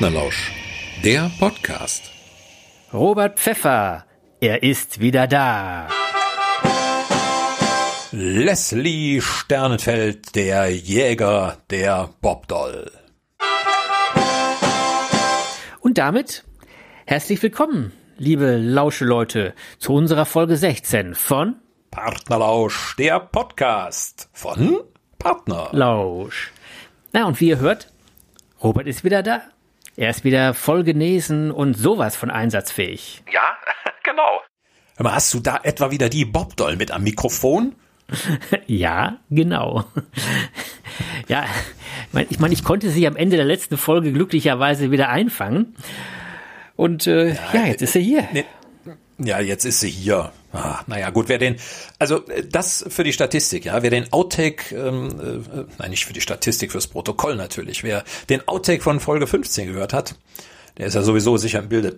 Partnerlausch, der Podcast. Robert Pfeffer, er ist wieder da. Leslie Sternenfeld, der Jäger der Bobdoll. Und damit herzlich willkommen, liebe Lauscheleute, zu unserer Folge 16 von Partnerlausch, der Podcast von Partnerlausch. Na, und wie ihr hört, Robert ist wieder da. Er ist wieder voll genesen und sowas von einsatzfähig. Ja, genau. Aber hast du da etwa wieder die Bobdoll mit am Mikrofon? ja, genau. ja, ich meine, ich konnte sie am Ende der letzten Folge glücklicherweise wieder einfangen. Und äh, ja, ja, jetzt ist sie hier. Ne, ja, jetzt ist sie hier. Ah, naja, gut, wer den, also äh, das für die Statistik, ja, wer den Outtake, ähm, äh, nein, nicht für die Statistik, fürs Protokoll natürlich, wer den Outtake von Folge 15 gehört hat, der ist ja sowieso sicher im Bilde.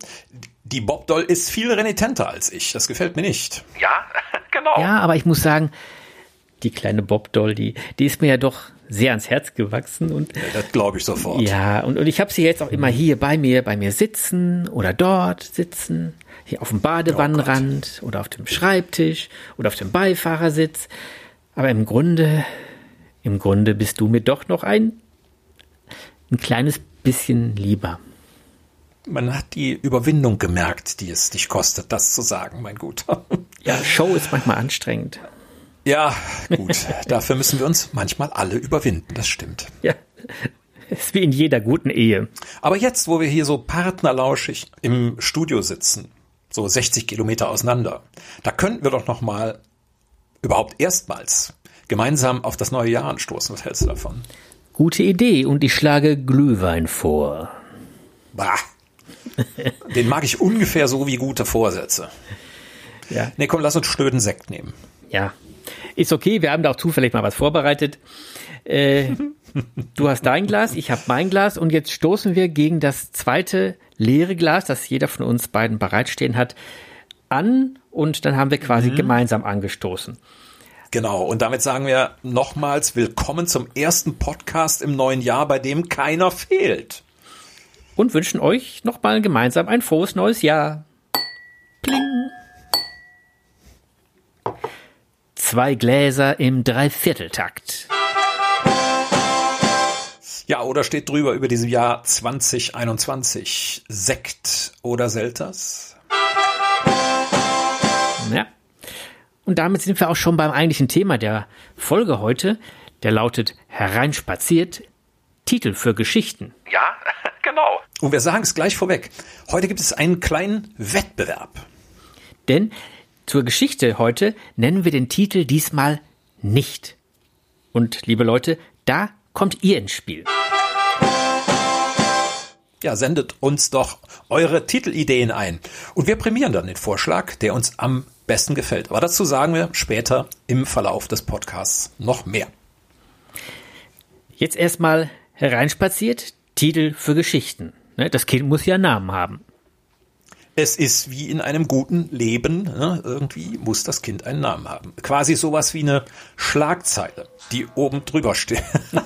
Die Bob Doll ist viel renitenter als ich, das gefällt mir nicht. Ja, genau. Ja, aber ich muss sagen, die kleine Bob Doll, die, die ist mir ja doch sehr ans Herz gewachsen und ja, das glaube ich sofort. Ja, und, und ich habe sie jetzt auch immer hier bei mir, bei mir sitzen oder dort sitzen, auf dem Badewannenrand oh oder auf dem Schreibtisch oder auf dem Beifahrersitz. Aber im Grunde, im Grunde bist du mir doch noch ein, ein kleines bisschen lieber. Man hat die Überwindung gemerkt, die es dich kostet, das zu sagen, mein Guter. Ja, Show ist manchmal anstrengend. Ja, gut. Dafür müssen wir uns manchmal alle überwinden, das stimmt. Ja. Ist wie in jeder guten Ehe. Aber jetzt, wo wir hier so partnerlauschig im Studio sitzen, so 60 Kilometer auseinander, da könnten wir doch noch mal überhaupt erstmals gemeinsam auf das neue Jahr anstoßen. Was hältst du davon? Gute Idee und ich schlage Glühwein vor. Bah. Den mag ich ungefähr so wie gute Vorsätze. Ja. Nee, komm, lass uns schnöden Sekt nehmen. Ja, ist okay, wir haben da auch zufällig mal was vorbereitet. Äh, du hast dein Glas, ich habe mein Glas und jetzt stoßen wir gegen das zweite leere Glas, das jeder von uns beiden bereitstehen hat, an und dann haben wir quasi mhm. gemeinsam angestoßen. Genau, und damit sagen wir nochmals willkommen zum ersten Podcast im neuen Jahr, bei dem keiner fehlt. Und wünschen euch nochmal gemeinsam ein frohes neues Jahr. Pling. Zwei Gläser im Dreivierteltakt. Ja, oder steht drüber über diesem Jahr 2021 Sekt oder Selters? Ja. Und damit sind wir auch schon beim eigentlichen Thema der Folge heute. Der lautet Hereinspaziert, Titel für Geschichten. Ja, genau. Und wir sagen es gleich vorweg. Heute gibt es einen kleinen Wettbewerb. Denn zur Geschichte heute nennen wir den Titel diesmal nicht. Und liebe Leute, da kommt ihr ins Spiel. Ja, sendet uns doch eure Titelideen ein. Und wir prämieren dann den Vorschlag, der uns am besten gefällt. Aber dazu sagen wir später im Verlauf des Podcasts noch mehr. Jetzt erstmal hereinspaziert, Titel für Geschichten. Ne, das Kind muss ja einen Namen haben. Es ist wie in einem guten Leben, ne? irgendwie muss das Kind einen Namen haben. Quasi sowas wie eine Schlagzeile, die oben drüber steht.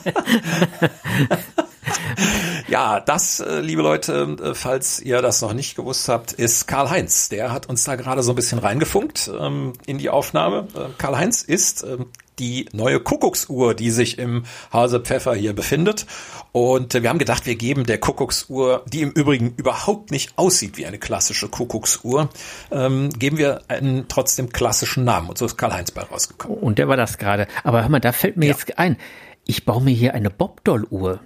ja, das, äh, liebe Leute, äh, falls ihr das noch nicht gewusst habt, ist Karl-Heinz. Der hat uns da gerade so ein bisschen reingefunkt ähm, in die Aufnahme. Äh, Karl-Heinz ist ähm, die neue Kuckucksuhr, die sich im Hause Pfeffer hier befindet. Und wir haben gedacht, wir geben der Kuckucksuhr, die im Übrigen überhaupt nicht aussieht wie eine klassische Kuckucksuhr, ähm, geben wir einen trotzdem klassischen Namen. Und so ist Karl-Heinz bei rausgekommen. Und der war das gerade. Aber hör mal, da fällt mir ja. jetzt ein, ich baue mir hier eine Bobdoll-Uhr.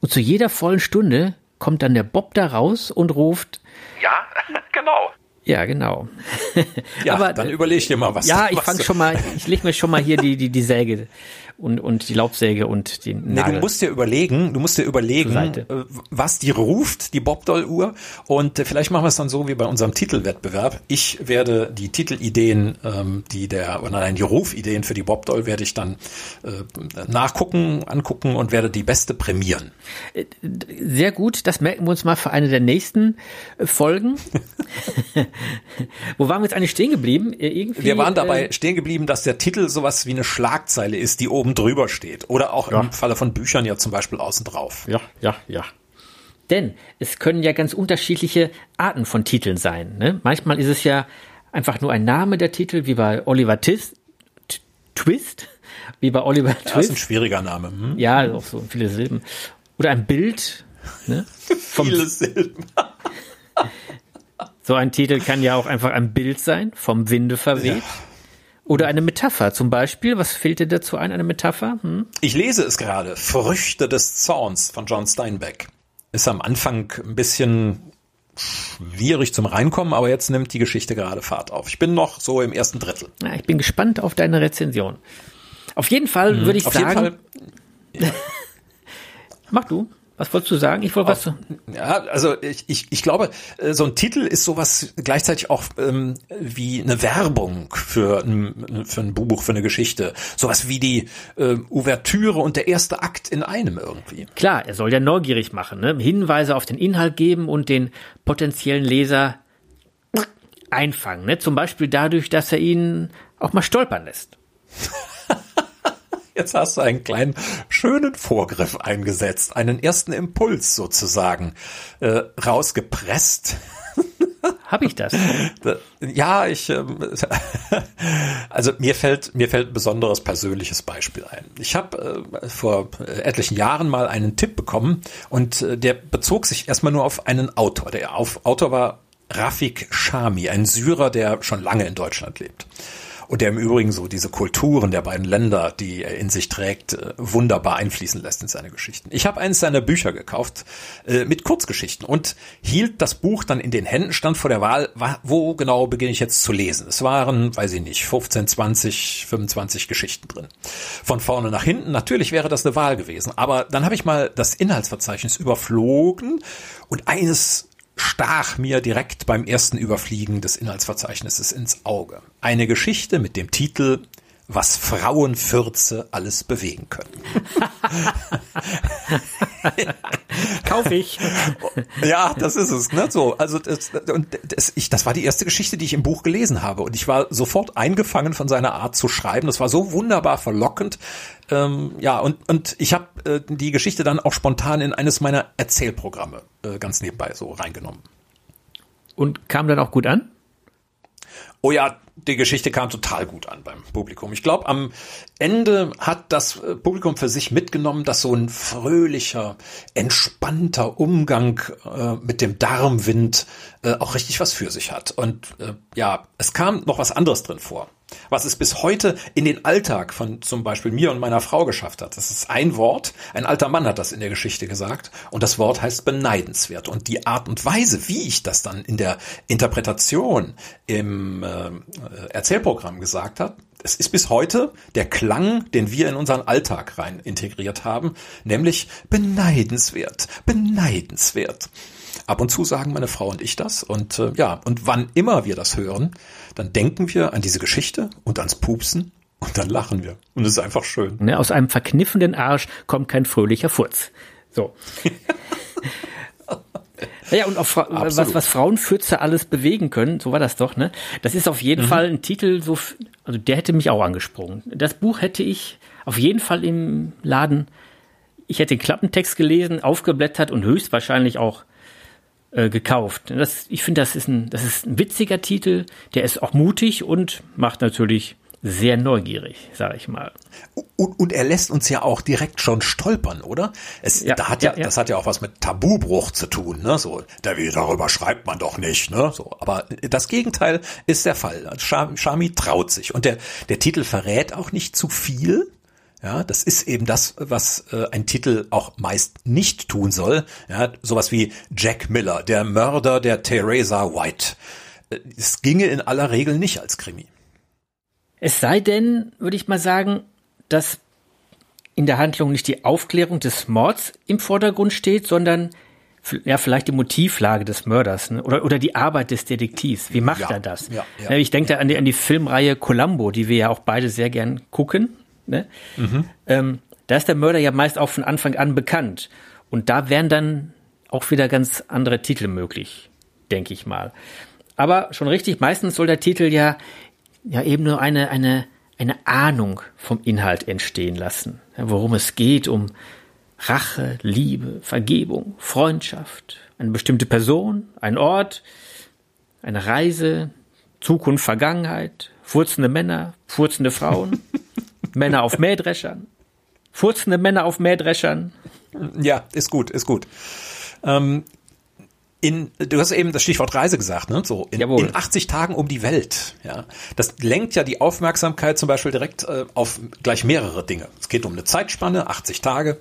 Und zu jeder vollen Stunde kommt dann der Bob da raus und ruft, ja, genau. Ja, genau. ja, Aber, dann überleg dir mal was. Ja, ich fange schon mal, ich leg mir schon mal hier die, die, die Säge und, und die Laubsäge und den Nagel. Nee, du musst dir überlegen, du musst dir überlegen, äh, was die ruft, die Bobdoll-Uhr. Und äh, vielleicht machen wir es dann so wie bei unserem Titelwettbewerb. Ich werde die Titelideen, ähm, die der, oder nein, die Rufideen für die Bobdoll werde ich dann äh, nachgucken, angucken und werde die beste prämieren. Äh, sehr gut, das merken wir uns mal für eine der nächsten Folgen. Wo waren wir jetzt eigentlich stehen geblieben? Irgendwie, wir waren dabei äh, stehen geblieben, dass der Titel sowas wie eine Schlagzeile ist, die oben oben drüber steht. Oder auch ja. im Falle von Büchern ja zum Beispiel außen drauf. Ja, ja, ja. Denn es können ja ganz unterschiedliche Arten von Titeln sein. Ne? Manchmal ist es ja einfach nur ein Name der Titel, wie bei Oliver Tis, Twist, wie bei Oliver Twist. Das ist ein schwieriger Name. Hm? Ja, auch so viele Silben. Oder ein Bild. Ne? viele Silben. so ein Titel kann ja auch einfach ein Bild sein, vom Winde verweht. Ja. Oder eine Metapher zum Beispiel. Was fehlt dir dazu ein, eine Metapher? Hm? Ich lese es gerade. Früchte des Zorns von John Steinbeck. Ist am Anfang ein bisschen schwierig zum Reinkommen, aber jetzt nimmt die Geschichte gerade Fahrt auf. Ich bin noch so im ersten Drittel. Ja, ich bin gespannt auf deine Rezension. Auf jeden Fall hm, würde ich sagen. Fall, ja. Mach du. Was wolltest du sagen? Ich wollte was. Ja, also ich, ich, ich glaube, äh, so ein Titel ist sowas gleichzeitig auch ähm, wie eine Werbung für ein, für ein Buch, für eine Geschichte. Sowas wie die äh, Ouvertüre und der erste Akt in einem irgendwie. Klar, er soll ja neugierig machen, ne? Hinweise auf den Inhalt geben und den potenziellen Leser einfangen. Ne? Zum Beispiel dadurch, dass er ihn auch mal stolpern lässt. Jetzt hast du einen kleinen schönen Vorgriff eingesetzt, einen ersten Impuls sozusagen äh, rausgepresst. Habe ich das? Ja, ich ähm, also mir fällt mir fällt ein besonderes persönliches Beispiel ein. Ich habe äh, vor etlichen Jahren mal einen Tipp bekommen und äh, der bezog sich erstmal nur auf einen Autor. Der Autor war Rafik Shami, ein Syrer, der schon lange in Deutschland lebt und der im Übrigen so diese Kulturen der beiden Länder, die er in sich trägt, äh, wunderbar einfließen lässt in seine Geschichten. Ich habe eines seiner Bücher gekauft äh, mit Kurzgeschichten und hielt das Buch dann in den Händen, stand vor der Wahl, wo genau beginne ich jetzt zu lesen. Es waren, weiß ich nicht, 15, 20, 25 Geschichten drin. Von vorne nach hinten, natürlich wäre das eine Wahl gewesen, aber dann habe ich mal das Inhaltsverzeichnis überflogen und eines stach mir direkt beim ersten Überfliegen des Inhaltsverzeichnisses ins Auge. Eine Geschichte mit dem Titel was Frauenfürze alles bewegen können. Kauf ich. Ja, das ist es. Ne? So, also das, und das, ich, das war die erste Geschichte, die ich im Buch gelesen habe, und ich war sofort eingefangen von seiner Art zu schreiben. Das war so wunderbar verlockend. Ähm, ja, und und ich habe äh, die Geschichte dann auch spontan in eines meiner Erzählprogramme äh, ganz nebenbei so reingenommen. Und kam dann auch gut an? Oh ja, die Geschichte kam total gut an beim Publikum. Ich glaube, am Ende hat das äh, Publikum für sich mitgenommen, dass so ein fröhlicher, entspannter Umgang äh, mit dem Darmwind äh, auch richtig was für sich hat. Und äh, ja, es kam noch was anderes drin vor was es bis heute in den Alltag von zum Beispiel mir und meiner Frau geschafft hat. Das ist ein Wort, ein alter Mann hat das in der Geschichte gesagt und das Wort heißt beneidenswert. Und die Art und Weise, wie ich das dann in der Interpretation im äh, Erzählprogramm gesagt habe, es ist bis heute der Klang, den wir in unseren Alltag rein integriert haben, nämlich beneidenswert, beneidenswert. Ab und zu sagen meine Frau und ich das und äh, ja, und wann immer wir das hören, dann denken wir an diese Geschichte und ans Pupsen und dann lachen wir. Und es ist einfach schön. Ne, aus einem verkniffenen Arsch kommt kein fröhlicher Furz. So. Ja, und auf was, was Frauenfürze alles bewegen können, so war das doch, ne? Das ist auf jeden mhm. Fall ein Titel, so, also der hätte mich auch angesprungen. Das Buch hätte ich auf jeden Fall im Laden, ich hätte den Klappentext gelesen, aufgeblättert und höchstwahrscheinlich auch äh, gekauft. Das, ich finde, das ist ein, das ist ein witziger Titel, der ist auch mutig und macht natürlich sehr neugierig, sage ich mal. Und, und er lässt uns ja auch direkt schon stolpern, oder? Es, ja, da hat ja, ja, das hat ja auch was mit Tabubruch zu tun, ne? So, darüber schreibt man doch nicht, ne? So, aber das Gegenteil ist der Fall. Shami traut sich und der der Titel verrät auch nicht zu viel, ja, das ist eben das, was äh, ein Titel auch meist nicht tun soll. Ja, sowas wie Jack Miller, der Mörder der Theresa White. Äh, es ginge in aller Regel nicht als Krimi. Es sei denn, würde ich mal sagen, dass in der Handlung nicht die Aufklärung des Mords im Vordergrund steht, sondern ja, vielleicht die Motivlage des Mörders ne? oder, oder die Arbeit des Detektivs. Wie macht ja, er das? Ja, ja, ich denke da an die, an die Filmreihe Columbo, die wir ja auch beide sehr gern gucken. Ne? Mhm. Ähm, da ist der Mörder ja meist auch von Anfang an bekannt. Und da wären dann auch wieder ganz andere Titel möglich, denke ich mal. Aber schon richtig, meistens soll der Titel ja, ja eben nur eine, eine, eine Ahnung vom Inhalt entstehen lassen. Ja, worum es geht, um Rache, Liebe, Vergebung, Freundschaft, eine bestimmte Person, ein Ort, eine Reise, Zukunft, Vergangenheit, furzende Männer, furzende Frauen, Männer auf Mähdreschern, furzende Männer auf Mähdreschern. Ja, ist gut, ist gut. Ähm, in, du hast eben das Stichwort Reise gesagt, ne? So in, in 80 Tagen um die Welt. Ja, das lenkt ja die Aufmerksamkeit zum Beispiel direkt äh, auf gleich mehrere Dinge. Es geht um eine Zeitspanne, 80 Tage.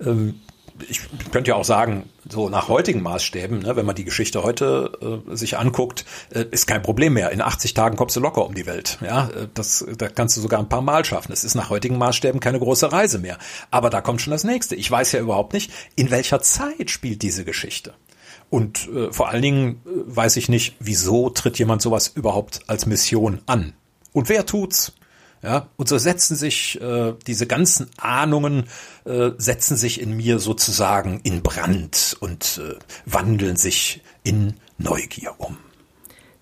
Ähm, ich könnte ja auch sagen, so nach heutigen Maßstäben, ne, wenn man die Geschichte heute äh, sich anguckt, äh, ist kein Problem mehr. In 80 Tagen kommst du locker um die Welt. Ja, äh, das, da kannst du sogar ein paar Mal schaffen. Es ist nach heutigen Maßstäben keine große Reise mehr. Aber da kommt schon das nächste. Ich weiß ja überhaupt nicht, in welcher Zeit spielt diese Geschichte. Und äh, vor allen Dingen äh, weiß ich nicht, wieso tritt jemand sowas überhaupt als Mission an? Und wer tut's? Ja, und so setzen sich äh, diese ganzen Ahnungen äh, setzen sich in mir sozusagen in Brand und äh, wandeln sich in Neugier um.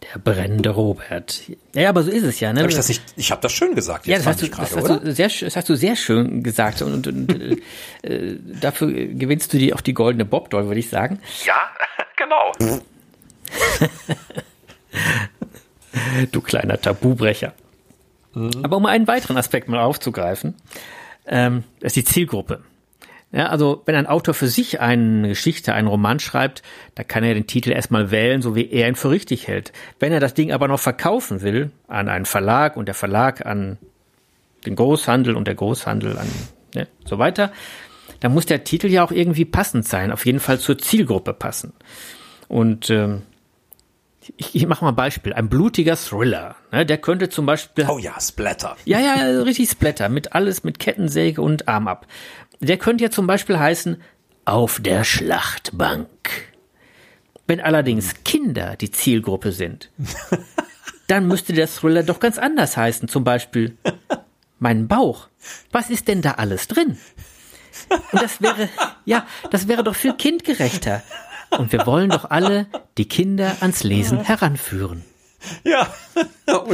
Der brennende Robert. Ja, aber so ist es ja. Ne? Hab ich das nicht? Ich habe das schön gesagt. Jetzt ja, das hast, du, grade, das, hast du sehr, das hast du sehr schön gesagt und, und, und äh, dafür gewinnst du dir auch die goldene Bobdoll, würde ich sagen. Ja, genau. du kleiner Tabubrecher. Mhm. Aber um einen weiteren Aspekt mal aufzugreifen, ähm, ist die Zielgruppe. Ja, also wenn ein Autor für sich eine Geschichte, einen Roman schreibt, da kann er den Titel erstmal wählen, so wie er ihn für richtig hält. Wenn er das Ding aber noch verkaufen will an einen Verlag und der Verlag an den Großhandel und der Großhandel an ne, so weiter, dann muss der Titel ja auch irgendwie passend sein, auf jeden Fall zur Zielgruppe passen. Und ähm, ich, ich mache mal ein Beispiel. Ein blutiger Thriller. Ne, der könnte zum Beispiel. Oh ja, Splatter. Ja, ja, richtig Splatter. Mit alles, mit Kettensäge und Arm ab. Der könnte ja zum Beispiel heißen Auf der Schlachtbank. Wenn allerdings Kinder die Zielgruppe sind, dann müsste der Thriller doch ganz anders heißen. Zum Beispiel Mein Bauch. Was ist denn da alles drin? Und das wäre, ja, das wäre doch viel kindgerechter. Und wir wollen doch alle die Kinder ans Lesen heranführen. Ja.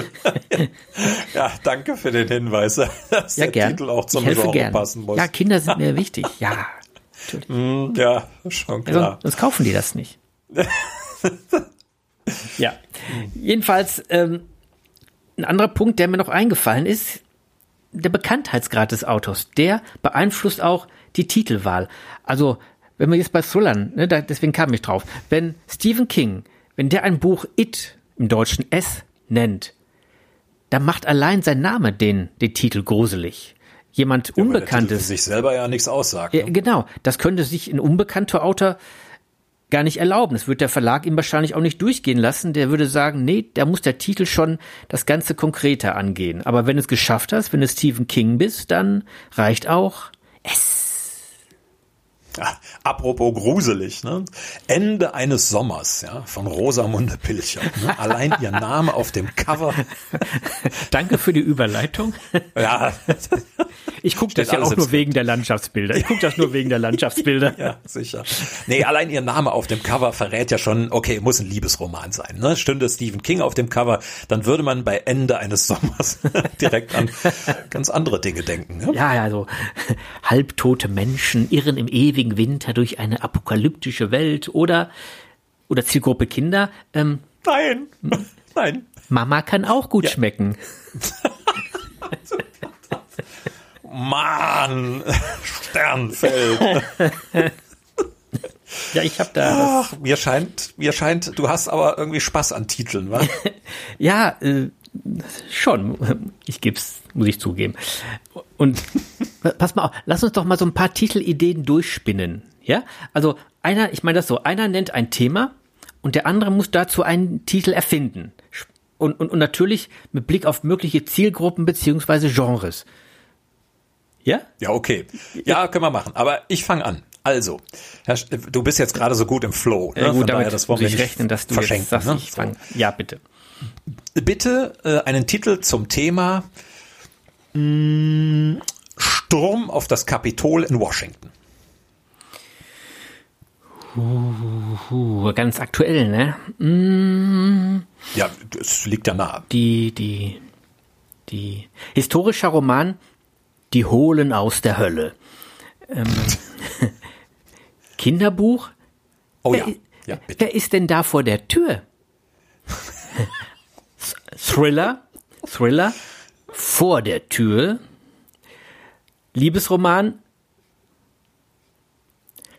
ja, danke für den Hinweis, dass ja, der gern. Titel auch zum Genre passen muss. Ja, Kinder sind mir wichtig. Ja, natürlich. Mm, ja, schon klar. Ja, sonst kaufen die das nicht. ja. Jedenfalls, ähm, ein anderer Punkt, der mir noch eingefallen ist, der Bekanntheitsgrad des Autors, der beeinflusst auch die Titelwahl. Also wenn wir jetzt bei Thrillern, ne, da, deswegen kam ich drauf, wenn Stephen King, wenn der ein Buch It im Deutschen S nennt, dann macht allein sein Name den, den Titel gruselig. Jemand ja, Unbekanntes. Sich selber ja nichts aussagt. Ne? genau, das könnte sich ein unbekannter Autor gar nicht erlauben. Das wird der Verlag ihm wahrscheinlich auch nicht durchgehen lassen. Der würde sagen, nee, da muss der Titel schon das Ganze konkreter angehen. Aber wenn du es geschafft hast, wenn du Stephen King bist, dann reicht auch S. Apropos gruselig, ne? Ende eines Sommers, ja, von Rosamunde Pilcher. Ne? Allein ihr Name auf dem Cover. Danke für die Überleitung. Ja. Ich gucke das ja auch nur wegen der Landschaftsbilder. Ich gucke das nur wegen der Landschaftsbilder. ja, sicher. Nee, allein ihr Name auf dem Cover verrät ja schon, okay, muss ein Liebesroman sein. Ne? Stünde Stephen King auf dem Cover, dann würde man bei Ende eines Sommers direkt an ganz andere Dinge denken. Ne? Ja, ja, so halbtote Menschen irren im ewigen ewigen Winter durch eine apokalyptische Welt oder, oder Zielgruppe Kinder. Ähm, nein, nein. Mama kann auch gut ja. schmecken. Mann, Sternfeld. Ja, ich habe da. Ach, mir scheint, mir scheint, du hast aber irgendwie Spaß an Titeln, wa? ja, äh, schon. Ich geb's, muss ich zugeben. Und pass mal auf, lass uns doch mal so ein paar Titelideen durchspinnen. Ja? Also einer, ich meine das so, einer nennt ein Thema und der andere muss dazu einen Titel erfinden. Und, und, und natürlich mit Blick auf mögliche Zielgruppen beziehungsweise Genres. Ja? Ja, okay. Ja, können wir machen. Aber ich fange an. Also, Herr, du bist jetzt gerade so gut im Flow. Ne? Ja, gut, Von damit daher, das muss ich rechnen, dass du jetzt sagst, ne? ich fang, Ja, bitte. Bitte äh, einen Titel zum Thema mh, Sturm auf das Kapitol in Washington. Uh, ganz aktuell, ne? Mm. Ja, es liegt ja nah. Die, die, die historischer Roman Die Hohlen aus der Hölle. Ähm. Kinderbuch? Oh wer, ja. ja bitte. wer ist denn da vor der Tür? Thriller, Thriller, vor der Tür. Liebesroman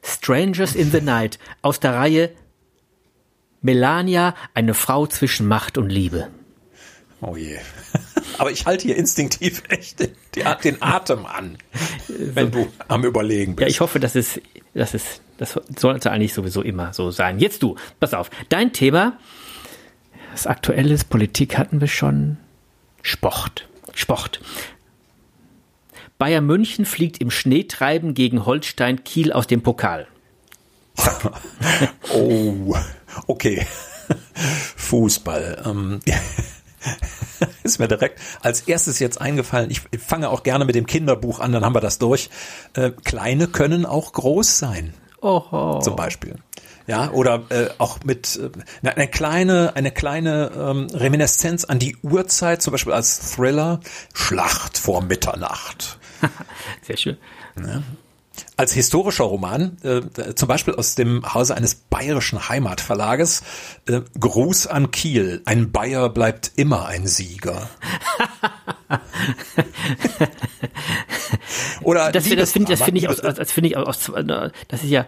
Strangers in the Night aus der Reihe Melania, eine Frau zwischen Macht und Liebe. Oh je. Aber ich halte hier instinktiv echt den, den Atem an, wenn du am Überlegen bist. Ja, ich hoffe, dass es, dass es, das sollte eigentlich sowieso immer so sein. Jetzt du, pass auf. Dein Thema, das aktuelle Politik hatten wir schon. Sport. Sport. Bayern München fliegt im Schneetreiben gegen Holstein Kiel aus dem Pokal. oh, okay. Fußball. Ähm, ist mir direkt als erstes jetzt eingefallen. Ich fange auch gerne mit dem Kinderbuch an, dann haben wir das durch. Äh, Kleine können auch groß sein. Oho. Zum Beispiel. Ja, oder äh, auch mit äh, eine kleine, eine kleine ähm, Reminiszenz an die Uhrzeit, zum Beispiel als Thriller Schlacht vor Mitternacht. Sehr schön. Ja. Als historischer Roman, äh, zum Beispiel aus dem Hause eines bayerischen Heimatverlages, äh, Gruß an Kiel. Ein Bayer bleibt immer ein Sieger. Oder das, das finde das finde ich aus, das finde ich aus, das ist ja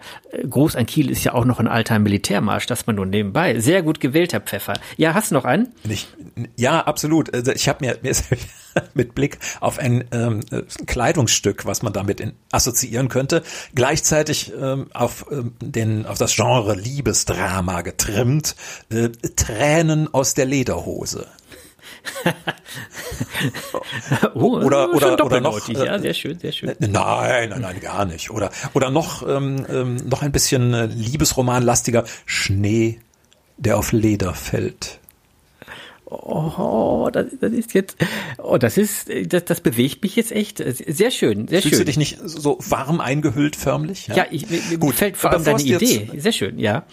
Groß an Kiel ist ja auch noch ein alter Militärmarsch, das man nur nebenbei. Sehr gut gewählter Pfeffer. Ja, hast du noch einen? Nicht, ja, absolut. Also ich habe mir, mir ist mit Blick auf ein ähm, Kleidungsstück, was man damit in, assoziieren könnte, gleichzeitig ähm, auf ähm, den auf das Genre Liebesdrama getrimmt. Äh, Tränen aus der Lederhose. oh, oder oder oder noch ja, äh, sehr schön, sehr schön. Nein, nein, nein, gar nicht. Oder oder noch ähm, ähm, noch ein bisschen äh, Liebesromanlastiger Schnee, der auf Leder fällt oh, das, das ist jetzt, oh, das ist, das, das bewegt mich jetzt echt. Sehr schön, sehr Fühlst schön. du dich nicht so warm eingehüllt förmlich? Ja, ja ich, mir Gut, gefällt vor allem deine Idee. Sehr schön, ja.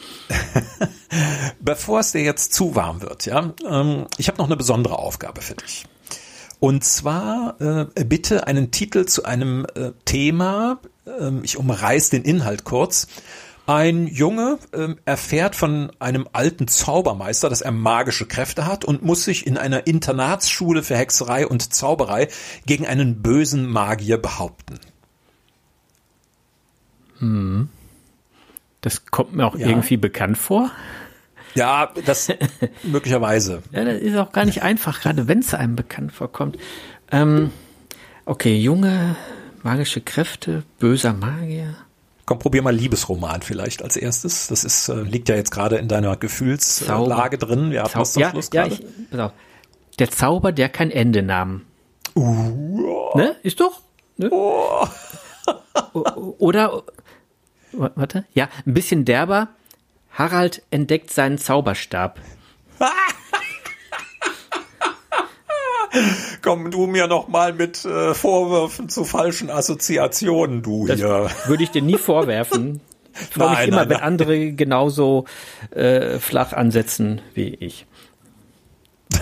Bevor es dir jetzt zu warm wird, ja, ähm, ich habe noch eine besondere Aufgabe für dich. Und zwar äh, bitte einen Titel zu einem äh, Thema. Äh, ich umreiß den Inhalt kurz. Ein Junge ähm, erfährt von einem alten Zaubermeister, dass er magische Kräfte hat und muss sich in einer Internatsschule für Hexerei und Zauberei gegen einen bösen Magier behaupten. Hm. Das kommt mir auch ja. irgendwie bekannt vor. Ja, das möglicherweise. Ja, das ist auch gar nicht einfach, gerade wenn es einem bekannt vorkommt. Ähm, okay, Junge, magische Kräfte, böser Magier. Komm, probier mal Liebesroman vielleicht als erstes. Das ist, äh, liegt ja jetzt gerade in deiner Gefühlslage drin. Wir hatten Zau ja, Schluss ja, gerade. Ich, pass auf. Der Zauber, der kein Ende nahm. Uh, ne? Ist doch? Ne? Oh. Oder, warte, ja, ein bisschen derber. Harald entdeckt seinen Zauberstab. Komm du mir noch mal mit äh, Vorwürfen zu falschen Assoziationen, du das hier. Würde ich dir nie vorwerfen. Ich freue mich immer, nein, wenn andere genauso äh, flach ansetzen wie ich.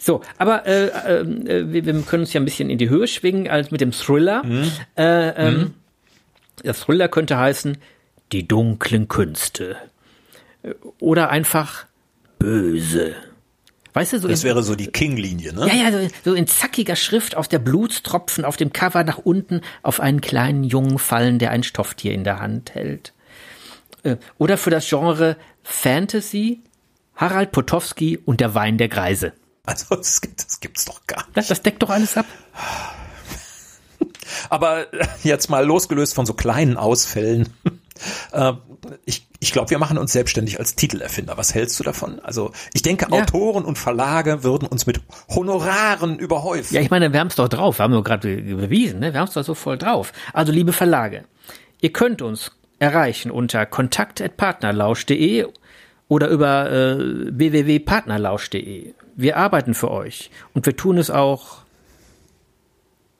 so, aber äh, äh, wir, wir, können uns ja ein bisschen in die Höhe schwingen als mit dem Thriller. Mhm. Äh, ähm, mhm. Der Thriller könnte heißen Die dunklen Künste. Oder einfach Böse. Weißt du, so das in, wäre so die King-Linie, ne? Ja, ja, so, so, in zackiger Schrift aus der Blutstropfen auf dem Cover nach unten auf einen kleinen Jungen fallen, der ein Stofftier in der Hand hält. Äh, oder für das Genre Fantasy Harald Potowski und der Wein der Greise. Also das, das gibt's doch gar nicht. Das, das deckt doch alles ab. Aber jetzt mal losgelöst von so kleinen Ausfällen. Äh, ich, ich glaube, wir machen uns selbstständig als Titelerfinder. Was hältst du davon? Also ich denke, ja. Autoren und Verlage würden uns mit Honoraren überhäufen. Ja, ich meine, wir haben es doch drauf. Wir haben wir gerade bewiesen. Ne? Wir haben es doch so voll drauf. Also liebe Verlage, ihr könnt uns erreichen unter kontakt.partnerlausch.de oder über äh, www.partnerlausch.de. Wir arbeiten für euch und wir tun es auch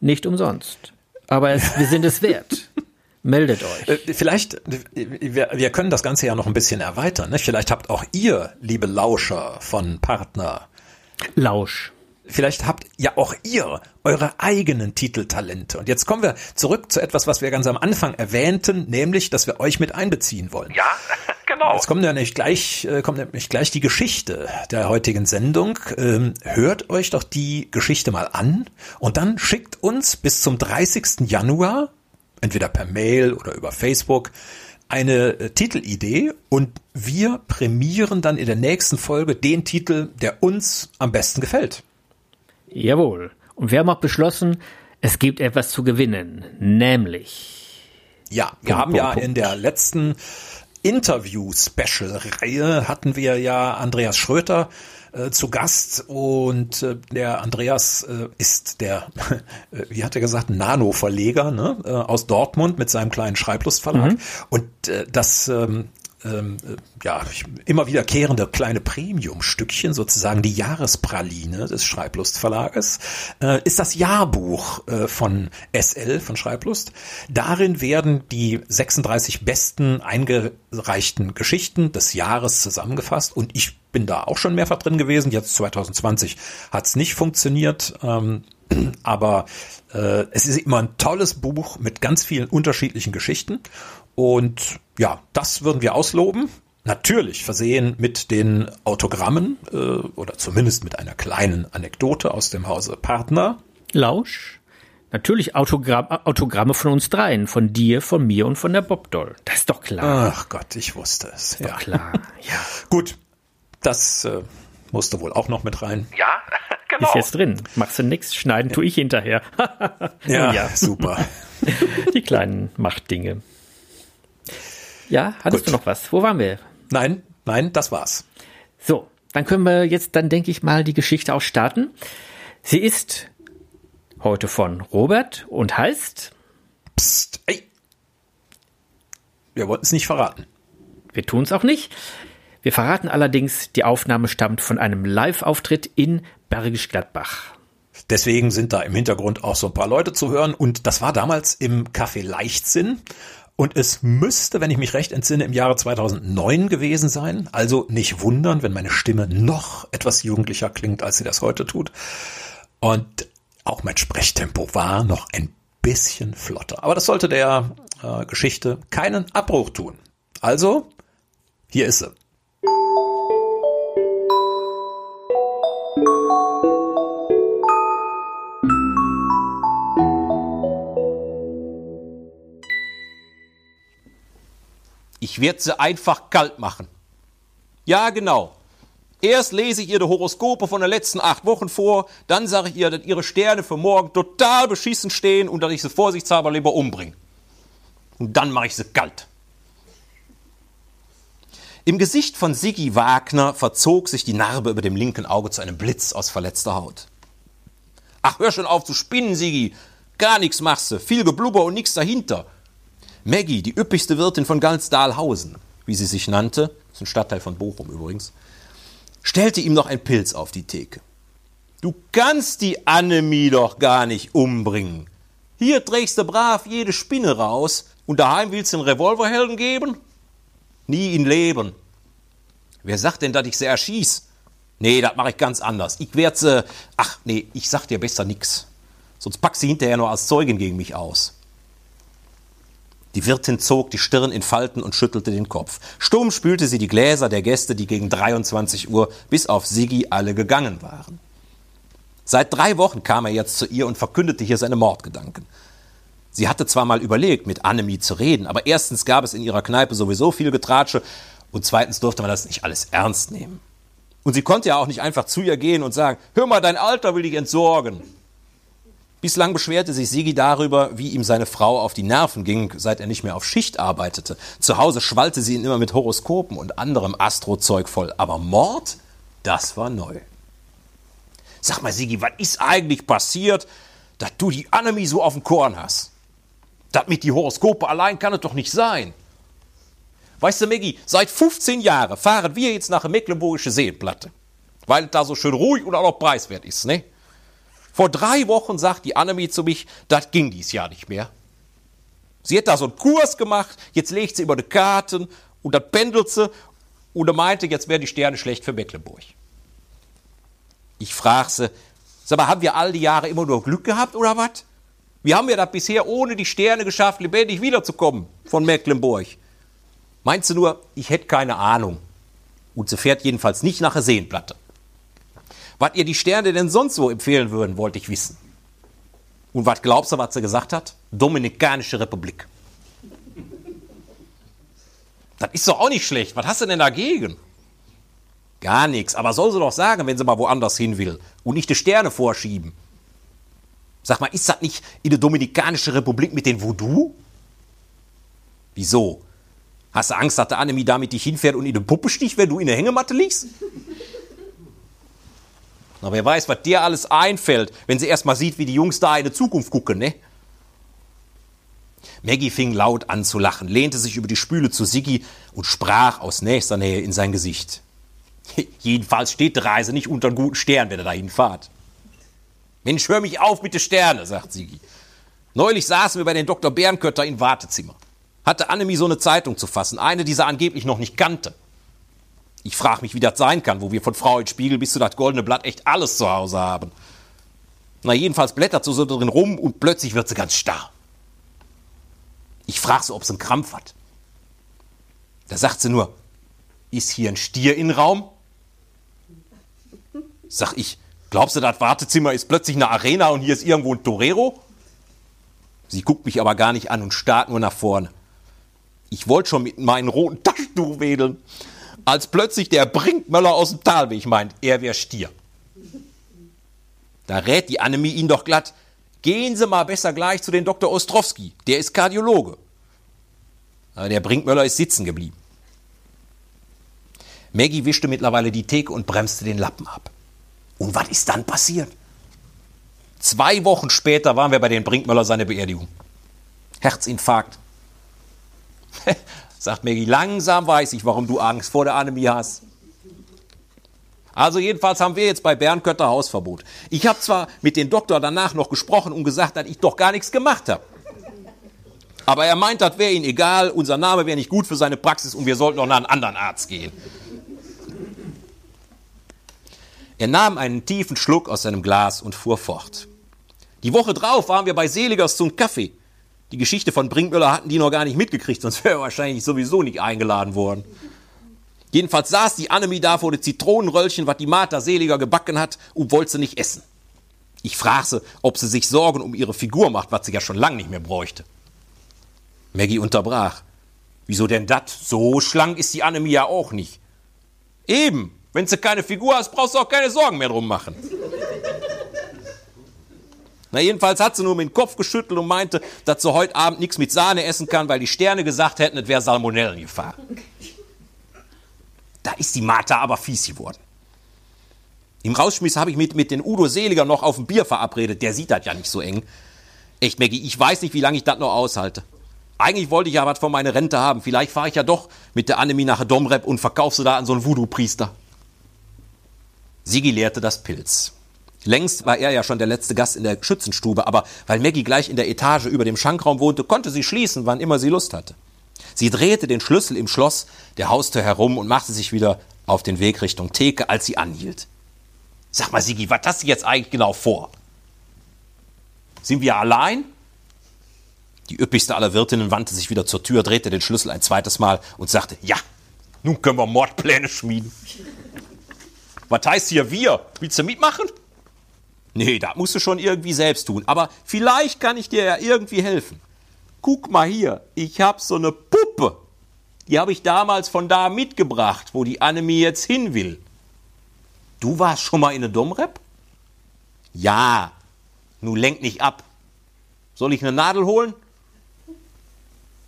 nicht umsonst. Aber es, wir sind es wert. Meldet euch. Äh, vielleicht, wir, wir können das Ganze ja noch ein bisschen erweitern. Ne? Vielleicht habt auch ihr, liebe Lauscher von Partner. Lausch. Vielleicht habt ja auch ihr eure eigenen Titeltalente. Und jetzt kommen wir zurück zu etwas, was wir ganz am Anfang erwähnten, nämlich, dass wir euch mit einbeziehen wollen. Ja, genau. Jetzt kommt ja nämlich gleich, äh, kommt nämlich gleich die Geschichte der heutigen Sendung. Ähm, hört euch doch die Geschichte mal an und dann schickt uns bis zum 30. Januar, entweder per Mail oder über Facebook, eine äh, Titelidee und wir prämieren dann in der nächsten Folge den Titel, der uns am besten gefällt. Jawohl. Und wir haben auch beschlossen, es gibt etwas zu gewinnen, nämlich. Ja, wir Punkt, haben Punkt, ja Punkt. in der letzten Interview-Special-Reihe hatten wir ja Andreas Schröter äh, zu Gast und äh, der Andreas äh, ist der, äh, wie hat er gesagt, Nano-Verleger ne? äh, aus Dortmund mit seinem kleinen Schreiblustverlag. Mhm. Und äh, das ähm, äh, ja, immer wiederkehrende kleine Premium-Stückchen, sozusagen die Jahrespraline des Schreiblust-Verlages, äh, ist das Jahrbuch äh, von SL, von Schreiblust. Darin werden die 36 besten eingereichten Geschichten des Jahres zusammengefasst und ich bin da auch schon mehrfach drin gewesen. Jetzt 2020 hat es nicht funktioniert. Ähm, aber äh, es ist immer ein tolles Buch mit ganz vielen unterschiedlichen Geschichten und ja, das würden wir ausloben. Natürlich versehen mit den Autogrammen äh, oder zumindest mit einer kleinen Anekdote aus dem Hause Partner. Lausch. Natürlich Autogramm, Autogramme von uns dreien, von dir, von mir und von der Bobdoll. Das ist doch klar. Ach Gott, ich wusste es. Ist ja. doch klar. Ja. Gut, das äh, musste wohl auch noch mit rein. Ja, genau. Ist jetzt drin. Machst du nix, schneiden ja. tue ich hinterher. ja, ja, super. Die kleinen Machtdinge. Ja, hattest Gut. du noch was? Wo waren wir? Nein, nein, das war's. So, dann können wir jetzt dann, denke ich mal, die Geschichte auch starten. Sie ist heute von Robert und heißt. Psst, ey. Wir wollten es nicht verraten. Wir tun es auch nicht. Wir verraten allerdings, die Aufnahme stammt von einem Live-Auftritt in Bergisch Gladbach. Deswegen sind da im Hintergrund auch so ein paar Leute zu hören. Und das war damals im Café Leichtsinn. Und es müsste, wenn ich mich recht entsinne, im Jahre 2009 gewesen sein. Also nicht wundern, wenn meine Stimme noch etwas jugendlicher klingt, als sie das heute tut. Und auch mein Sprechtempo war noch ein bisschen flotter. Aber das sollte der äh, Geschichte keinen Abbruch tun. Also, hier ist sie. Ich werde sie einfach kalt machen. Ja, genau. Erst lese ich ihr die Horoskope von den letzten acht Wochen vor, dann sage ich ihr, dass ihre Sterne für morgen total beschissen stehen und dass ich sie vorsichtshalber lieber umbringe. Und dann mache ich sie kalt. Im Gesicht von Siggi Wagner verzog sich die Narbe über dem linken Auge zu einem Blitz aus verletzter Haut. Ach, hör schon auf zu spinnen, Siggi. Gar nichts machst du. Viel Geblubber und nichts dahinter. Maggie, die üppigste Wirtin von Galsdahlhausen, wie sie sich nannte, ist ein Stadtteil von Bochum übrigens, stellte ihm noch ein Pilz auf die Theke. Du kannst die Annemie doch gar nicht umbringen. Hier trägst du brav jede Spinne raus und daheim willst du einen Revolverhelden geben? Nie in Leben. Wer sagt denn, dass ich sie erschieß? Nee, das mache ich ganz anders. Ich werde sie. Ach, nee, ich sag dir besser nix. Sonst pack sie hinterher nur als Zeugin gegen mich aus. Die Wirtin zog die Stirn in Falten und schüttelte den Kopf. Stumm spülte sie die Gläser der Gäste, die gegen 23 Uhr bis auf Sigi alle gegangen waren. Seit drei Wochen kam er jetzt zu ihr und verkündete hier seine Mordgedanken. Sie hatte zwar mal überlegt, mit Annemie zu reden, aber erstens gab es in ihrer Kneipe sowieso viel Getratsche und zweitens durfte man das nicht alles ernst nehmen. Und sie konnte ja auch nicht einfach zu ihr gehen und sagen, hör mal, dein Alter will dich entsorgen. Bislang beschwerte sich Sigi darüber, wie ihm seine Frau auf die Nerven ging, seit er nicht mehr auf Schicht arbeitete. Zu Hause schwallte sie ihn immer mit Horoskopen und anderem Astrozeug voll. Aber Mord? Das war neu. Sag mal, Sigi, was ist eigentlich passiert, dass du die Annemie so auf dem Korn hast? Das mit die Horoskope allein kann es doch nicht sein. Weißt du, Maggie, seit 15 Jahren fahren wir jetzt nach der Mecklenburgische Seenplatte. Weil es da so schön ruhig und auch noch preiswert ist, ne? Vor drei Wochen sagt die Annemie zu mich, das ging dies Jahr nicht mehr. Sie hat da so einen Kurs gemacht, jetzt legt sie über die Karten und dann pendelt sie und meinte, jetzt wären die Sterne schlecht für Mecklenburg. Ich frage sie, Sag mal, haben wir all die Jahre immer nur Glück gehabt oder was? Wie haben wir das bisher ohne die Sterne geschafft, lebendig wiederzukommen von Mecklenburg? Meinst du nur, ich hätte keine Ahnung? Und sie fährt jedenfalls nicht nach der Seenplatte. Was ihr die Sterne denn sonst so empfehlen würden, wollte ich wissen. Und was glaubst du, was sie gesagt hat? Dominikanische Republik. Das ist doch auch nicht schlecht. Was hast du denn dagegen? Gar nichts. Aber soll sie doch sagen, wenn sie mal woanders hin will und nicht die Sterne vorschieben. Sag mal, ist das nicht in der Dominikanische Republik mit den Voodoo? Wieso? Hast du Angst, dass der Annemie da mit dich hinfährt und in eine Puppe sticht, wenn du in der Hängematte liegst? Na, wer weiß, was dir alles einfällt, wenn sie erst mal sieht, wie die Jungs da in die Zukunft gucken, ne? Maggie fing laut an zu lachen, lehnte sich über die Spüle zu Siggi und sprach aus nächster Nähe in sein Gesicht. Jedenfalls steht die Reise nicht unter einem guten Stern, wenn ihr dahin fahrt. Mensch, hör mich auf mit den Sterne, sagt Sigi. Neulich saßen wir bei den Dr. Bärenkötter im Wartezimmer. Hatte Annemie so eine Zeitung zu fassen, eine, die sie angeblich noch nicht kannte. Ich frage mich, wie das sein kann, wo wir von Frau in Spiegel bis zu das goldene Blatt echt alles zu Hause haben. Na, jedenfalls blättert sie so drin rum und plötzlich wird sie ganz starr. Ich frage sie, ob sie einen Krampf hat. Da sagt sie nur, ist hier ein Stier im Raum? Sag ich, glaubst du, das Wartezimmer ist plötzlich eine Arena und hier ist irgendwo ein Torero? Sie guckt mich aber gar nicht an und starrt nur nach vorne. Ich wollte schon mit meinen roten Taschentuch wedeln, als plötzlich der Brinkmöller aus dem Talweg meint, er wäre Stier. Da rät die Annemie ihn doch glatt, gehen Sie mal besser gleich zu den Dr. Ostrowski, der ist Kardiologe. Aber der Brinkmöller ist sitzen geblieben. Maggie wischte mittlerweile die Theke und bremste den Lappen ab. Und was ist dann passiert? Zwei Wochen später waren wir bei den Brinkmöller seine Beerdigung. Herzinfarkt. Sagt Maggie, langsam weiß ich, warum du Angst vor der Annemie hast. Also jedenfalls haben wir jetzt bei Bernkötter Hausverbot. Ich habe zwar mit dem Doktor danach noch gesprochen und gesagt, dass ich doch gar nichts gemacht habe. Aber er meint, das wäre ihm egal, unser Name wäre nicht gut für seine Praxis und wir sollten noch nach einem anderen Arzt gehen. Er nahm einen tiefen Schluck aus seinem Glas und fuhr fort. Die Woche drauf waren wir bei Seligers zum Kaffee. Die Geschichte von Brinkmüller hatten die noch gar nicht mitgekriegt, sonst wäre er wahrscheinlich sowieso nicht eingeladen worden. Jedenfalls saß die Annemie da vor den Zitronenröllchen, was die Martha Seliger gebacken hat, und wollte sie nicht essen. Ich frag sie, ob sie sich Sorgen um ihre Figur macht, was sie ja schon lange nicht mehr bräuchte. Maggie unterbrach. Wieso denn dat? So schlank ist die Annemie ja auch nicht. Eben, wenn du keine Figur hast, brauchst du auch keine Sorgen mehr drum machen. Na, jedenfalls hat sie nur mit dem Kopf geschüttelt und meinte, dass sie heute Abend nichts mit Sahne essen kann, weil die Sterne gesagt hätten, es wäre Salmonellengefahr. Da ist die Martha aber fies geworden. Im Rausschmiss habe ich mit, mit den Udo Seliger noch auf ein Bier verabredet. Der sieht das ja nicht so eng. Echt, Maggie, ich weiß nicht, wie lange ich das noch aushalte. Eigentlich wollte ich ja was von meiner Rente haben. Vielleicht fahre ich ja doch mit der Annemie nach Domrep und verkaufe sie da an so einen Voodoo-Priester. Sigi leerte das Pilz. Längst war er ja schon der letzte Gast in der Schützenstube, aber weil Maggie gleich in der Etage über dem Schankraum wohnte, konnte sie schließen, wann immer sie Lust hatte. Sie drehte den Schlüssel im Schloss der Haustür herum und machte sich wieder auf den Weg Richtung Theke, als sie anhielt. Sag mal, Sigi, was hast du jetzt eigentlich genau vor? Sind wir allein? Die üppigste aller Wirtinnen wandte sich wieder zur Tür, drehte den Schlüssel ein zweites Mal und sagte, ja, nun können wir Mordpläne schmieden. Was heißt hier wir? Willst du mitmachen? Nee, das musst du schon irgendwie selbst tun. Aber vielleicht kann ich dir ja irgendwie helfen guck mal hier, ich habe so eine Puppe. Die habe ich damals von da mitgebracht, wo die Annemie jetzt hin will. Du warst schon mal in der Domrep? Ja, nun lenk nicht ab. Soll ich eine Nadel holen?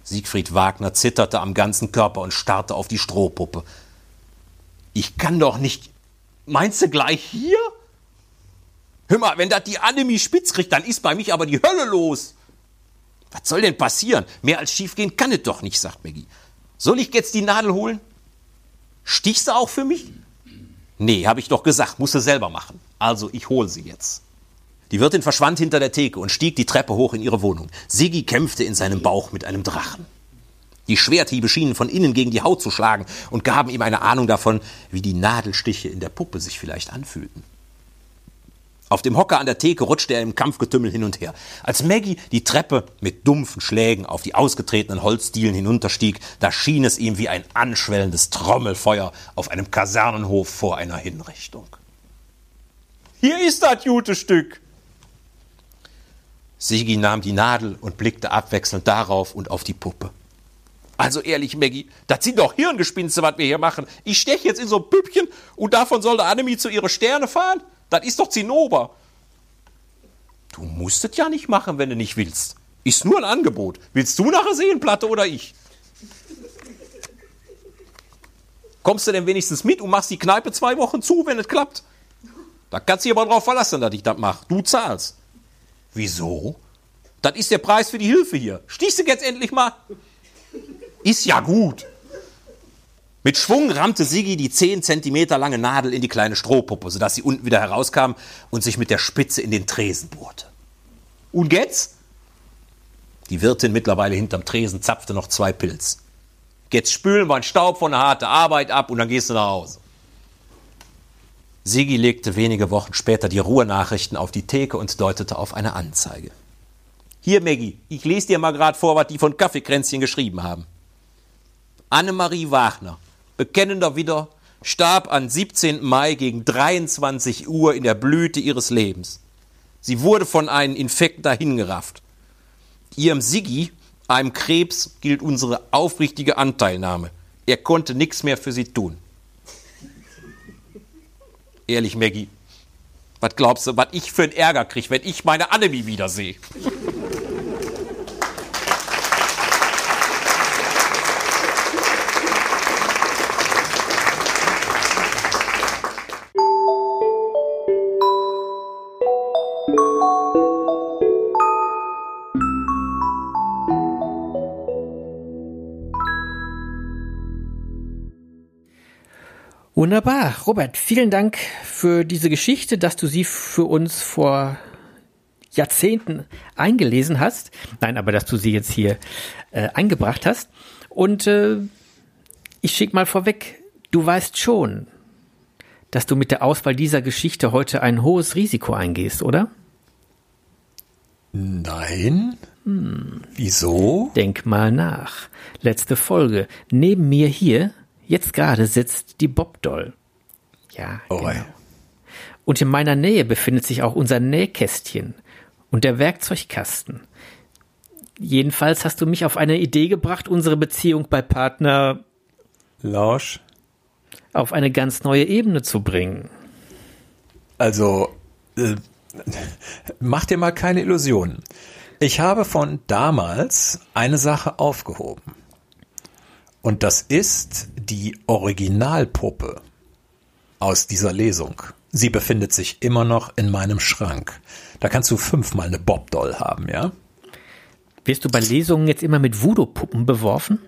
Siegfried Wagner zitterte am ganzen Körper und starrte auf die Strohpuppe. Ich kann doch nicht. Meinst du gleich hier? Hör mal, wenn das die Annemie spitz kriegt, dann ist bei mich aber die Hölle los. Was soll denn passieren? Mehr als schiefgehen kann es doch nicht, sagt Maggie. Soll ich jetzt die Nadel holen? Stichst du auch für mich? Nee, habe ich doch gesagt, musst du selber machen. Also, ich hole sie jetzt. Die Wirtin verschwand hinter der Theke und stieg die Treppe hoch in ihre Wohnung. Sigi kämpfte in seinem Bauch mit einem Drachen. Die Schwerthiebe schienen von innen gegen die Haut zu schlagen und gaben ihm eine Ahnung davon, wie die Nadelstiche in der Puppe sich vielleicht anfühlten. Auf dem Hocker an der Theke rutschte er im Kampfgetümmel hin und her. Als Maggie die Treppe mit dumpfen Schlägen auf die ausgetretenen Holzdielen hinunterstieg, da schien es ihm wie ein anschwellendes Trommelfeuer auf einem Kasernenhof vor einer Hinrichtung. Hier ist das gute Stück! Sigi nahm die Nadel und blickte abwechselnd darauf und auf die Puppe. Also ehrlich, Maggie, das sind doch Hirngespinste, was wir hier machen. Ich steche jetzt in so ein Püppchen und davon soll der Annemie zu ihre Sterne fahren? Das ist doch Zinnober. Du musst es ja nicht machen, wenn du nicht willst. Ist nur ein Angebot. Willst du nachher sehen, Platte oder ich? Kommst du denn wenigstens mit und machst die Kneipe zwei Wochen zu, wenn es klappt? Da kannst du dich aber drauf verlassen, dass ich das mache. Du zahlst. Wieso? Das ist der Preis für die Hilfe hier. Stichst du jetzt endlich mal? Ist ja gut. Mit Schwung rammte Sigi die 10 cm lange Nadel in die kleine Strohpuppe, sodass sie unten wieder herauskam und sich mit der Spitze in den Tresen bohrte. Und jetzt? Die Wirtin mittlerweile hinterm Tresen zapfte noch zwei Pilz. Jetzt spülen wir einen Staub von der harten Arbeit ab und dann gehst du nach Hause. Sigi legte wenige Wochen später die Ruhrnachrichten auf die Theke und deutete auf eine Anzeige. Hier, Maggie, ich lese dir mal gerade vor, was die von Kaffeekränzchen geschrieben haben. Annemarie Wagner, bekennender Widder, starb am 17. Mai gegen 23 Uhr in der Blüte ihres Lebens. Sie wurde von einem Infekt dahingerafft. Ihrem Siggi, einem Krebs, gilt unsere aufrichtige Anteilnahme. Er konnte nichts mehr für sie tun. Ehrlich, Maggie, was glaubst du, was ich für einen Ärger kriege, wenn ich meine Annemie wiedersehe? Wunderbar. Robert, vielen Dank für diese Geschichte, dass du sie für uns vor Jahrzehnten eingelesen hast. Nein, aber dass du sie jetzt hier äh, eingebracht hast. Und äh, ich schick mal vorweg, du weißt schon, dass du mit der Auswahl dieser Geschichte heute ein hohes Risiko eingehst, oder? Nein. Hm. Wieso? Denk mal nach. Letzte Folge. Neben mir hier Jetzt gerade sitzt die Bobdoll. Ja, oh, genau. Und in meiner Nähe befindet sich auch unser Nähkästchen und der Werkzeugkasten. Jedenfalls hast du mich auf eine Idee gebracht, unsere Beziehung bei Partner Lausch auf eine ganz neue Ebene zu bringen. Also, äh, mach dir mal keine Illusionen. Ich habe von damals eine Sache aufgehoben. Und das ist die Originalpuppe aus dieser Lesung. Sie befindet sich immer noch in meinem Schrank. Da kannst du fünfmal eine Bobdoll haben, ja? Wirst du bei Lesungen jetzt immer mit Voodoo-Puppen beworfen?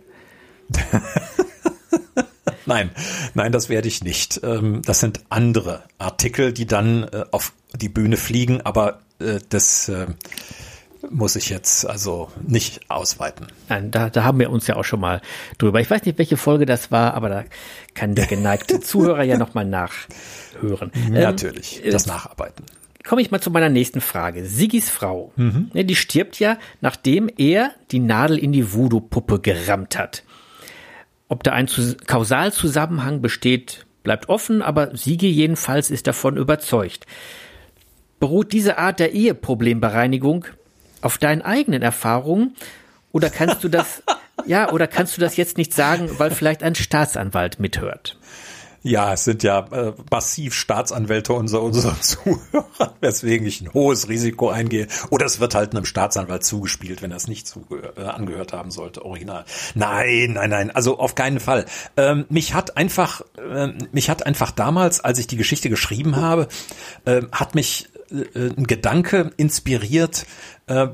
nein, nein, das werde ich nicht. Ähm, das sind andere Artikel, die dann äh, auf die Bühne fliegen, aber äh, das äh, muss ich jetzt also nicht ausweiten. Nein, da, da haben wir uns ja auch schon mal drüber. Ich weiß nicht, welche Folge das war, aber da kann der geneigte Zuhörer ja nochmal nachhören. Natürlich, ähm, das Nacharbeiten. Komme ich mal zu meiner nächsten Frage. Sigis Frau, mhm. die stirbt ja, nachdem er die Nadel in die Voodoo-Puppe gerammt hat. Ob da ein Kausalzusammenhang besteht, bleibt offen, aber Sigi jedenfalls ist davon überzeugt. Beruht diese Art der Eheproblembereinigung auf deinen eigenen Erfahrungen? Oder kannst du das, ja, oder kannst du das jetzt nicht sagen, weil vielleicht ein Staatsanwalt mithört? Ja, es sind ja äh, massiv Staatsanwälte unser unsere Zuhörer, weswegen ich ein hohes Risiko eingehe. Oder es wird halt einem Staatsanwalt zugespielt, wenn er es nicht äh, angehört haben sollte, original. Nein, nein, nein, also auf keinen Fall. Ähm, mich hat einfach, äh, mich hat einfach damals, als ich die Geschichte geschrieben habe, äh, hat mich ein Gedanke inspiriert, äh,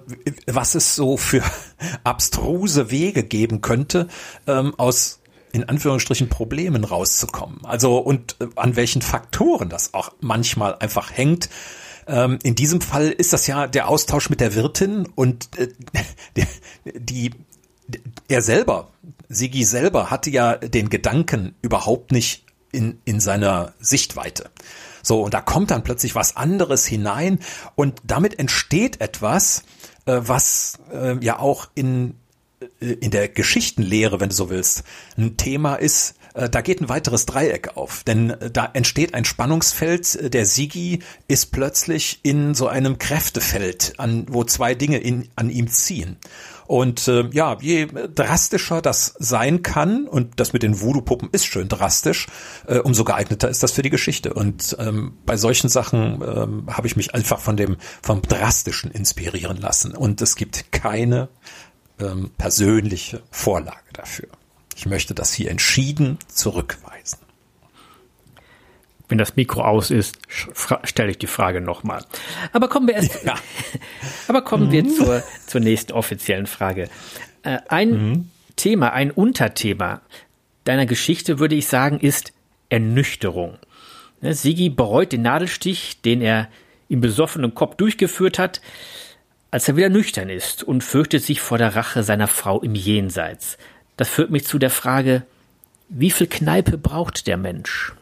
was es so für abstruse Wege geben könnte, ähm, aus in Anführungsstrichen Problemen rauszukommen. Also und äh, an welchen Faktoren das auch manchmal einfach hängt. Ähm, in diesem Fall ist das ja der Austausch mit der Wirtin und die er selber, Sigi selber hatte ja den Gedanken überhaupt nicht in, in seiner Sichtweite So, und da kommt dann plötzlich was anderes hinein und damit entsteht etwas, äh, was äh, ja auch in, äh, in der Geschichtenlehre, wenn du so willst, ein Thema ist, äh, da geht ein weiteres Dreieck auf, denn äh, da entsteht ein Spannungsfeld. Der Sigi ist plötzlich in so einem Kräftefeld, an, wo zwei Dinge in, an ihm ziehen. Und äh, ja, je drastischer das sein kann, und das mit den Voodoo-Puppen ist schön drastisch, äh, umso geeigneter ist das für die Geschichte. Und ähm, bei solchen Sachen ähm, habe ich mich einfach von dem vom Drastischen inspirieren lassen. Und es gibt keine ähm, persönliche Vorlage dafür. Ich möchte das hier entschieden zurückweisen. Wenn das Mikro aus ist, stelle ich die Frage nochmal. Aber kommen wir erst, ja. aber kommen mhm. wir zur, zur nächsten offiziellen Frage. Äh, ein mhm. Thema, ein Unterthema deiner Geschichte, würde ich sagen, ist Ernüchterung. Ne, Sigi bereut den Nadelstich, den er im besoffenen Kopf durchgeführt hat, als er wieder nüchtern ist und fürchtet sich vor der Rache seiner Frau im Jenseits. Das führt mich zu der Frage, wie viel Kneipe braucht der Mensch?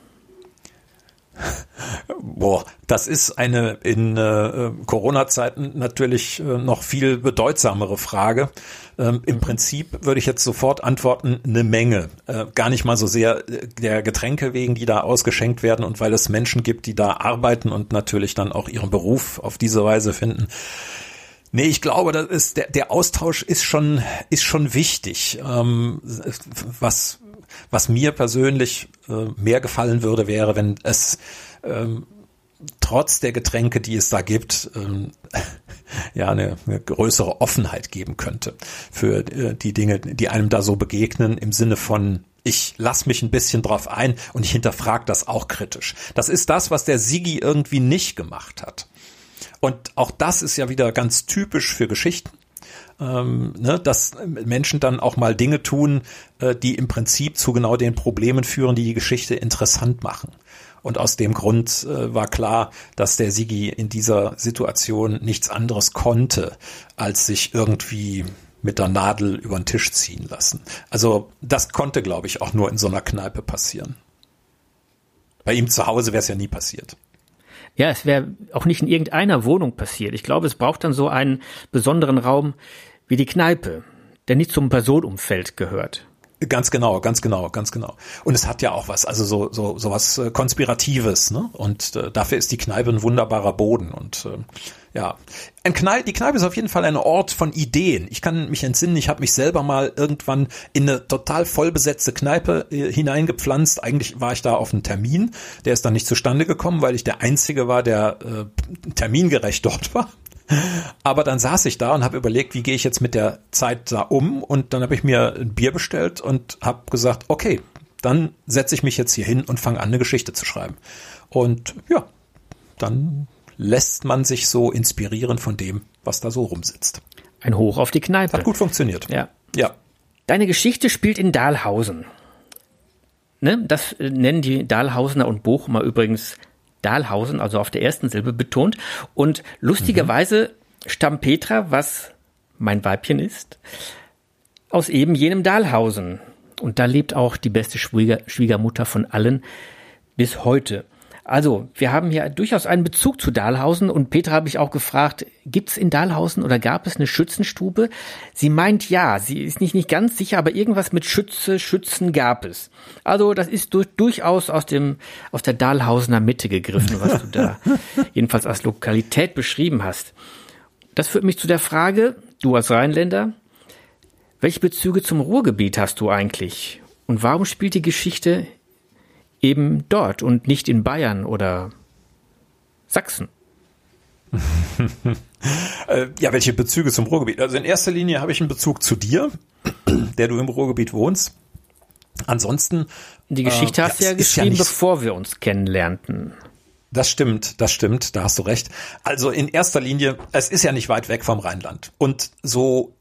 Boah, das ist eine in äh, Corona-Zeiten natürlich äh, noch viel bedeutsamere Frage. Ähm, Im Prinzip würde ich jetzt sofort antworten, eine Menge. Äh, gar nicht mal so sehr äh, der Getränke wegen, die da ausgeschenkt werden und weil es Menschen gibt, die da arbeiten und natürlich dann auch ihren Beruf auf diese Weise finden. Nee, ich glaube, das ist der, der Austausch ist schon ist schon wichtig. Ähm, was was mir persönlich äh, mehr gefallen würde, wäre, wenn es ähm, trotz der Getränke, die es da gibt, ähm, ja eine, eine, größere Offenheit geben könnte für äh, die Dinge, die einem da so begegnen im Sinne von ich lass mich ein bisschen drauf ein und ich hinterfrage das auch kritisch. Das ist das, was der Sigi irgendwie nicht gemacht hat. Und auch das ist ja wieder ganz typisch für Geschichten. Ähm, ne, dass Menschen dann auch mal Dinge tun, äh, die im Prinzip zu genau den Problemen führen, die die Geschichte interessant machen. Und aus dem Grund äh, war klar, dass der Sigi in dieser Situation nichts anderes konnte, als sich irgendwie mit der Nadel über den Tisch ziehen lassen. Also das konnte, glaube ich, auch nur in so einer Kneipe passieren. Bei ihm zu Hause wäre es ja nie passiert. Ja, es wäre auch nicht in irgendeiner Wohnung passiert. Ich glaube, es braucht dann so einen besonderen Raum wie die Kneipe, der nicht zum Personumfeld gehört. Ganz genau, ganz genau, ganz genau. Und es hat ja auch was, also so so so was äh, konspiratives, ne? Und äh, dafür ist die Kneipe ein wunderbarer Boden und äh, ja, ein Kneipe, die Kneipe ist auf jeden Fall ein Ort von Ideen. Ich kann mich entsinnen, ich habe mich selber mal irgendwann in eine total vollbesetzte Kneipe äh, hineingepflanzt. Eigentlich war ich da auf einen Termin, der ist dann nicht zustande gekommen, weil ich der einzige war, der äh, termingerecht dort war. Aber dann saß ich da und habe überlegt, wie gehe ich jetzt mit der Zeit da um? Und dann habe ich mir ein Bier bestellt und habe gesagt, okay, dann setze ich mich jetzt hier hin und fange an, eine Geschichte zu schreiben. Und ja, dann lässt man sich so inspirieren von dem, was da so rumsitzt. Ein Hoch auf die Kneipe. Hat gut funktioniert. Ja. Ja. Deine Geschichte spielt in Dahlhausen. Ne? Das nennen die Dahlhausener und Bochumer übrigens Dahlhausen, also auf der ersten Silbe betont. Und lustigerweise mhm. stammt Petra, was mein Weibchen ist, aus eben jenem Dahlhausen. Und da lebt auch die beste Schwieger Schwiegermutter von allen bis heute. Also, wir haben hier durchaus einen Bezug zu Dahlhausen und Petra habe ich auch gefragt, gibt es in Dahlhausen oder gab es eine Schützenstube? Sie meint ja, sie ist nicht, nicht ganz sicher, aber irgendwas mit Schütze, Schützen gab es. Also, das ist durch, durchaus aus dem, aus der Dahlhausener Mitte gegriffen, was du da jedenfalls als Lokalität beschrieben hast. Das führt mich zu der Frage, du als Rheinländer, welche Bezüge zum Ruhrgebiet hast du eigentlich? Und warum spielt die Geschichte eben dort und nicht in Bayern oder Sachsen. Äh, ja, welche Bezüge zum Ruhrgebiet? Also in erster Linie habe ich einen Bezug zu dir, der du im Ruhrgebiet wohnst. Ansonsten. Die Geschichte äh, hast du ja, ja geschrieben, ja bevor wir uns kennenlernten. Das stimmt, das stimmt, da hast du recht. Also in erster Linie, es ist ja nicht weit weg vom Rheinland. Und so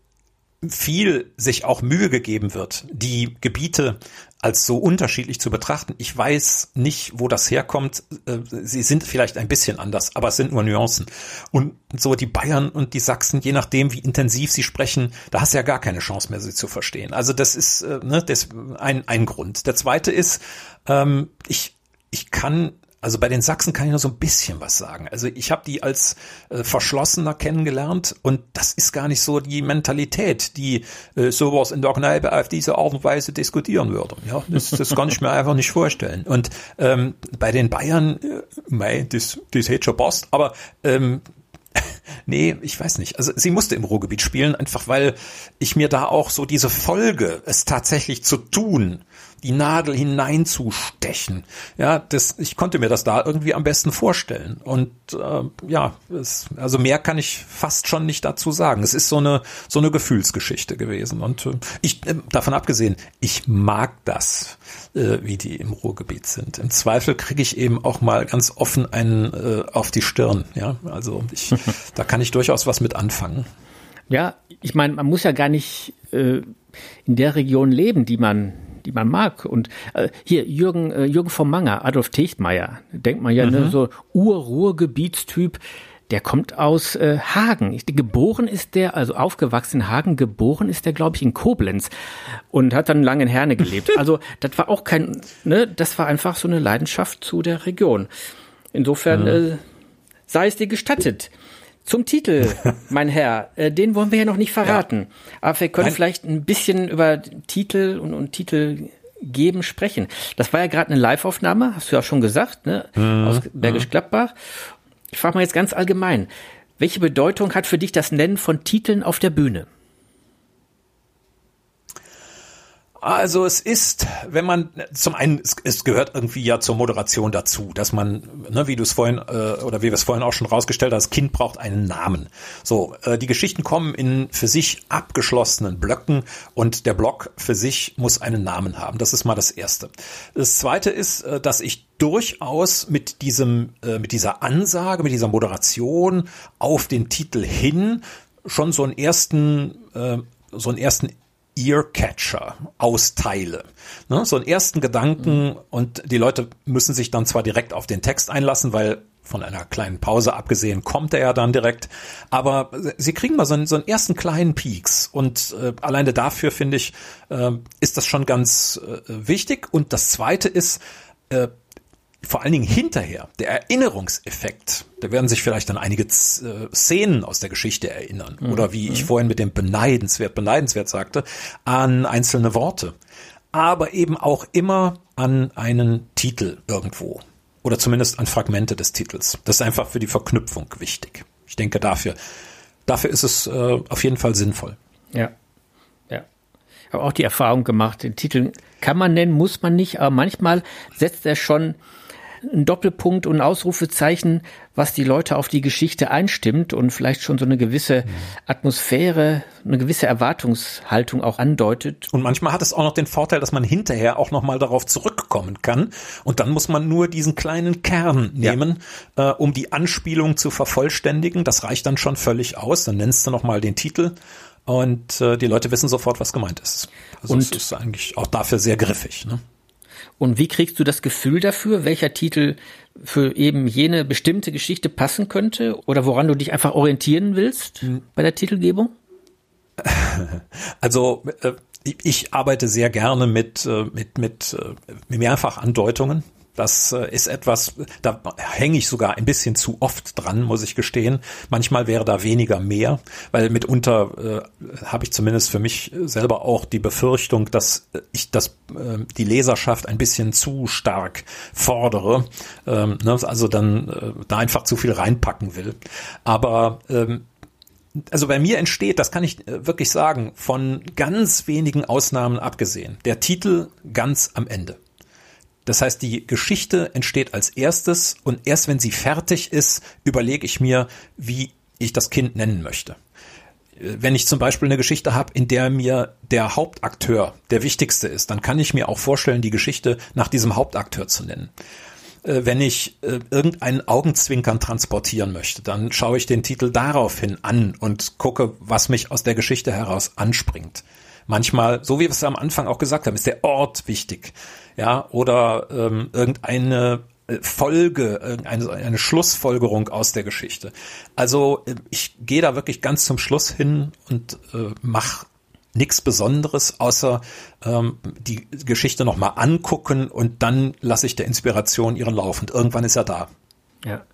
viel sich auch Mühe gegeben wird, die Gebiete als so unterschiedlich zu betrachten. Ich weiß nicht, wo das herkommt. Äh, sie sind vielleicht ein bisschen anders, aber es sind nur Nuancen. Und so die Bayern und die Sachsen, je nachdem, wie intensiv sie sprechen, da hast du ja gar keine Chance mehr, sie zu verstehen. Also das ist äh, ne, das ein, ein Grund. Der zweite ist, ähm, ich, ich kann Also bei den Sachsen kann ich nur so ein bisschen was sagen. Also ich habe die als äh, verschlossener kennengelernt und das ist gar nicht so die Mentalität, die äh, sowas in der Kneipe auf diese Art und Weise diskutieren würde. Ja, das, das kann ich mir einfach nicht vorstellen. Und ähm, bei den Bayern, äh, mei, das, das hätte schon passt, aber ähm, Nee, ich weiß nicht. Also sie musste im Ruhrgebiet spielen, einfach weil ich mir da auch so diese Folge, es tatsächlich zu tun, die Nadel hineinzustechen. Ja, das, ich konnte mir das da irgendwie am besten vorstellen. Und äh, ja, es, also mehr kann ich fast schon nicht dazu sagen. Es ist so eine so eine Gefühlsgeschichte gewesen. Und äh, ich äh, davon abgesehen, ich mag das, äh, wie die im Ruhrgebiet sind. Im Zweifel kriege ich eben auch mal ganz offen einen äh, auf die Stirn. Ja, also ich, da kann ich durchaus was mit anfangen. Ja, ich meine, man muss ja gar nicht äh, in der Region leben, die man die man mag. Und äh, hier Jürgen, äh, Jürgen vom Manger, Adolf Techtmeier, denkt man ja, ne, mhm. ne, so Ur-Ruhrgebietstyp, der kommt aus äh, Hagen. Ich, geboren ist der, also aufgewachsen in Hagen, geboren ist der, glaube ich, in Koblenz und hat dann lange in Herne gelebt. Also das war auch kein, ne, das war einfach so eine Leidenschaft zu der Region. Insofern mhm. äh, sei es dir gestattet. Zum Titel, mein Herr, äh, den wollen wir ja noch nicht verraten. Ja. Aber wir können Nein. vielleicht ein bisschen über Titel und, und Titel geben sprechen. Das war ja gerade eine Live-Aufnahme, hast du ja schon gesagt, ne? Mhm. aus Bergisch. Gladbach. Ich frage mal jetzt ganz allgemein, welche Bedeutung hat für dich das Nennen von Titeln auf der Bühne? Also es ist, wenn man zum einen, es, es, gehört irgendwie ja zur Moderation dazu, dass man, ne, wie du es vorhin äh, oder wie wir es vorhin auch schon rausgestellt haben, das Kind braucht einen Namen. So, äh, die Geschichten kommen in für sich abgeschlossenen Blöcken und der Block für sich muss einen Namen haben. Das ist mal das Erste. Das Zweite ist, äh, dass ich durchaus mit diesem, äh, mit dieser Ansage, mit dieser Moderation auf den Titel hin schon so einen ersten, äh, so einen ersten Earcatcher austeile. Ne, so einen ersten Gedanken mhm. und die Leute müssen sich dann zwar direkt auf den Text einlassen, weil von einer kleinen Pause abgesehen kommt er ja dann direkt, aber sie kriegen mal so einen, so einen ersten kleinen Peaks und äh, alleine dafür finde ich, äh, ist das schon ganz äh, wichtig und das zweite ist, äh, vor allen Dingen hinterher, der Erinnerungseffekt, da werden sich vielleicht an einige äh, Szenen aus der Geschichte erinnern. Mhm. Oder wie ich mhm. vorhin mit dem beneidenswert, beneidenswert sagte, an einzelne Worte. Aber eben auch immer an einen Titel irgendwo. Oder zumindest an Fragmente des Titels. Das ist einfach für die Verknüpfung wichtig. Ich denke dafür, dafür ist es äh, auf jeden Fall sinnvoll. Ja. Ja. Ich habe auch die Erfahrung gemacht, den Titel kann man nennen, muss man nicht, aber manchmal setzt er schon ein Doppelpunkt und ein Ausrufezeichen, was die Leute auf die Geschichte einstimmt und vielleicht schon so eine gewisse Atmosphäre, eine gewisse Erwartungshaltung auch andeutet. Und manchmal hat es auch noch den Vorteil, dass man hinterher auch nochmal darauf zurückkommen kann. Und dann muss man nur diesen kleinen Kern nehmen, ja. äh, um die Anspielung zu vervollständigen. Das reicht dann schon völlig aus. Dann nennst du nochmal den Titel und äh, die Leute wissen sofort, was gemeint ist. Also und es ist eigentlich auch dafür sehr griffig. Ne? Und wie kriegst du das Gefühl dafür, welcher Titel für eben jene bestimmte Geschichte passen könnte oder woran du dich einfach orientieren willst hm. bei der Titelgebung? Also äh, ich arbeite sehr gerne mit, äh, mit, mit äh, Mehrfachandeutungen. Das äh, ist etwas, da hänge ich sogar ein bisschen zu oft dran, muss ich gestehen. Manchmal wäre da weniger mehr, weil mitunter äh, habe ich zumindest für mich selber auch die Befürchtung, dass ich das äh, die Leserschaft ein bisschen zu stark fordere, ähm, ne, also dann äh, da einfach zu viel reinpacken will. Aber ähm, also bei mir entsteht, das kann ich äh, wirklich sagen, von ganz wenigen Ausnahmen abgesehen, der Titel ganz am Ende. Das heißt, die Geschichte entsteht als erstes und erst wenn sie fertig ist, überlege ich mir, wie ich das Kind nennen möchte. Wenn ich zum Beispiel eine Geschichte habe, in der mir der Hauptakteur der wichtigste ist, dann kann ich mir auch vorstellen, die Geschichte nach diesem Hauptakteur zu nennen äh, wenn ich äh, irgendeinen Augenzwinkern transportieren möchte, dann schaue ich den Titel daraufhin an und gucke, was mich aus der Geschichte heraus anspringt. Manchmal, so wie wir es am Anfang auch gesagt haben, ist der Ort wichtig ja, oder ähm, irgendeine äh, Folge, irgendeine eine Schlussfolgerung aus der Geschichte. Also äh, ich gehe da wirklich ganz zum Schluss hin und äh, mach nichts Besonderes, außer ähm, die Geschichte nochmal angucken und dann lasse ich der Inspiration ihren Lauf und irgendwann ist er da. Ja.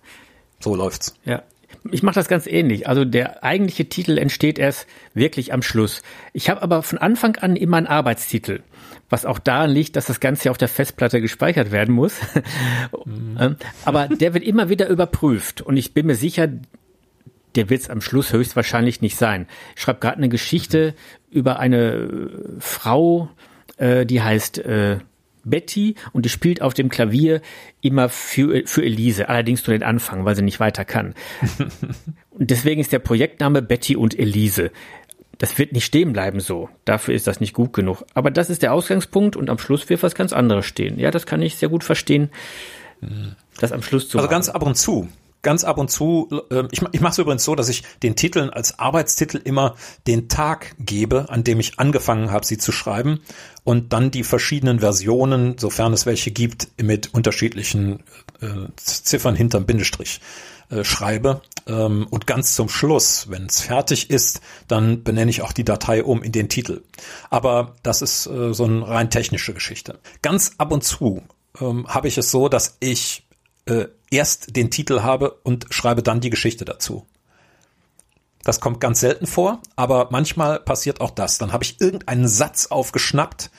So läuft's. Ja. Ich mache das ganz ähnlich. Also der eigentliche Titel entsteht erst wirklich am Schluss. Ich habe aber von Anfang an immer einen Arbeitstitel, was auch daran liegt, dass das Ganze auf der Festplatte gespeichert werden muss. Mhm. aber der wird immer wieder überprüft und ich bin mir sicher, der wird es am Schluss höchstwahrscheinlich nicht sein. Ich schreibe gerade eine Geschichte über eine Frau, äh, die heißt äh, Betty und die spielt auf dem Klavier immer für, für Elise, allerdings nur den Anfang, weil sie nicht weiter kann. und deswegen ist der Projektname Betty und Elise. Das wird nicht stehen bleiben so. Dafür ist das nicht gut genug. Aber das ist der Ausgangspunkt und am Schluss wird was ganz anderes stehen. Ja, das kann ich sehr gut verstehen, das am Schluss zu Also machen. ganz ab und zu ganz ab und zu, äh, ich, ich mache es übrigens so, dass ich den Titeln als Arbeitstitel immer den Tag gebe, an dem ich angefangen habe, sie zu schreiben und dann die verschiedenen Versionen, sofern es welche gibt, mit unterschiedlichen äh, Ziffern hinterm Bindestrich äh, schreibe. Ähm, und ganz zum Schluss, wenn es fertig ist, dann benenne ich auch die Datei um in den Titel. Aber das ist äh, so eine rein technische Geschichte. Ganz ab und zu ähm, habe ich es so, dass ich äh, erst den Titel habe und schreibe dann die Geschichte dazu. Das kommt ganz selten vor, aber manchmal passiert auch das. Dann habe ich irgendeinen Satz aufgeschnappt,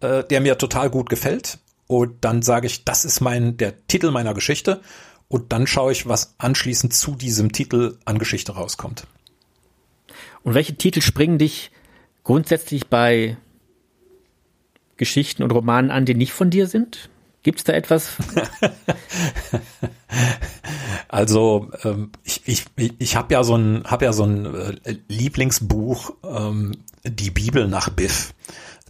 äh, der mir total gut gefällt. Und dann sage ich, das ist mein, der Titel meiner Geschichte. Und dann schaue ich, was anschließend zu diesem Titel an Geschichte rauskommt. Und welche Titel springen dich grundsätzlich bei Geschichten und Romanen an, die nicht von dir sind? Gibt es da etwas? also ähm, ich, ich, ich habe ja so ein habe ja so ein äh, Lieblingsbuch, ähm, die Bibel nach Biff.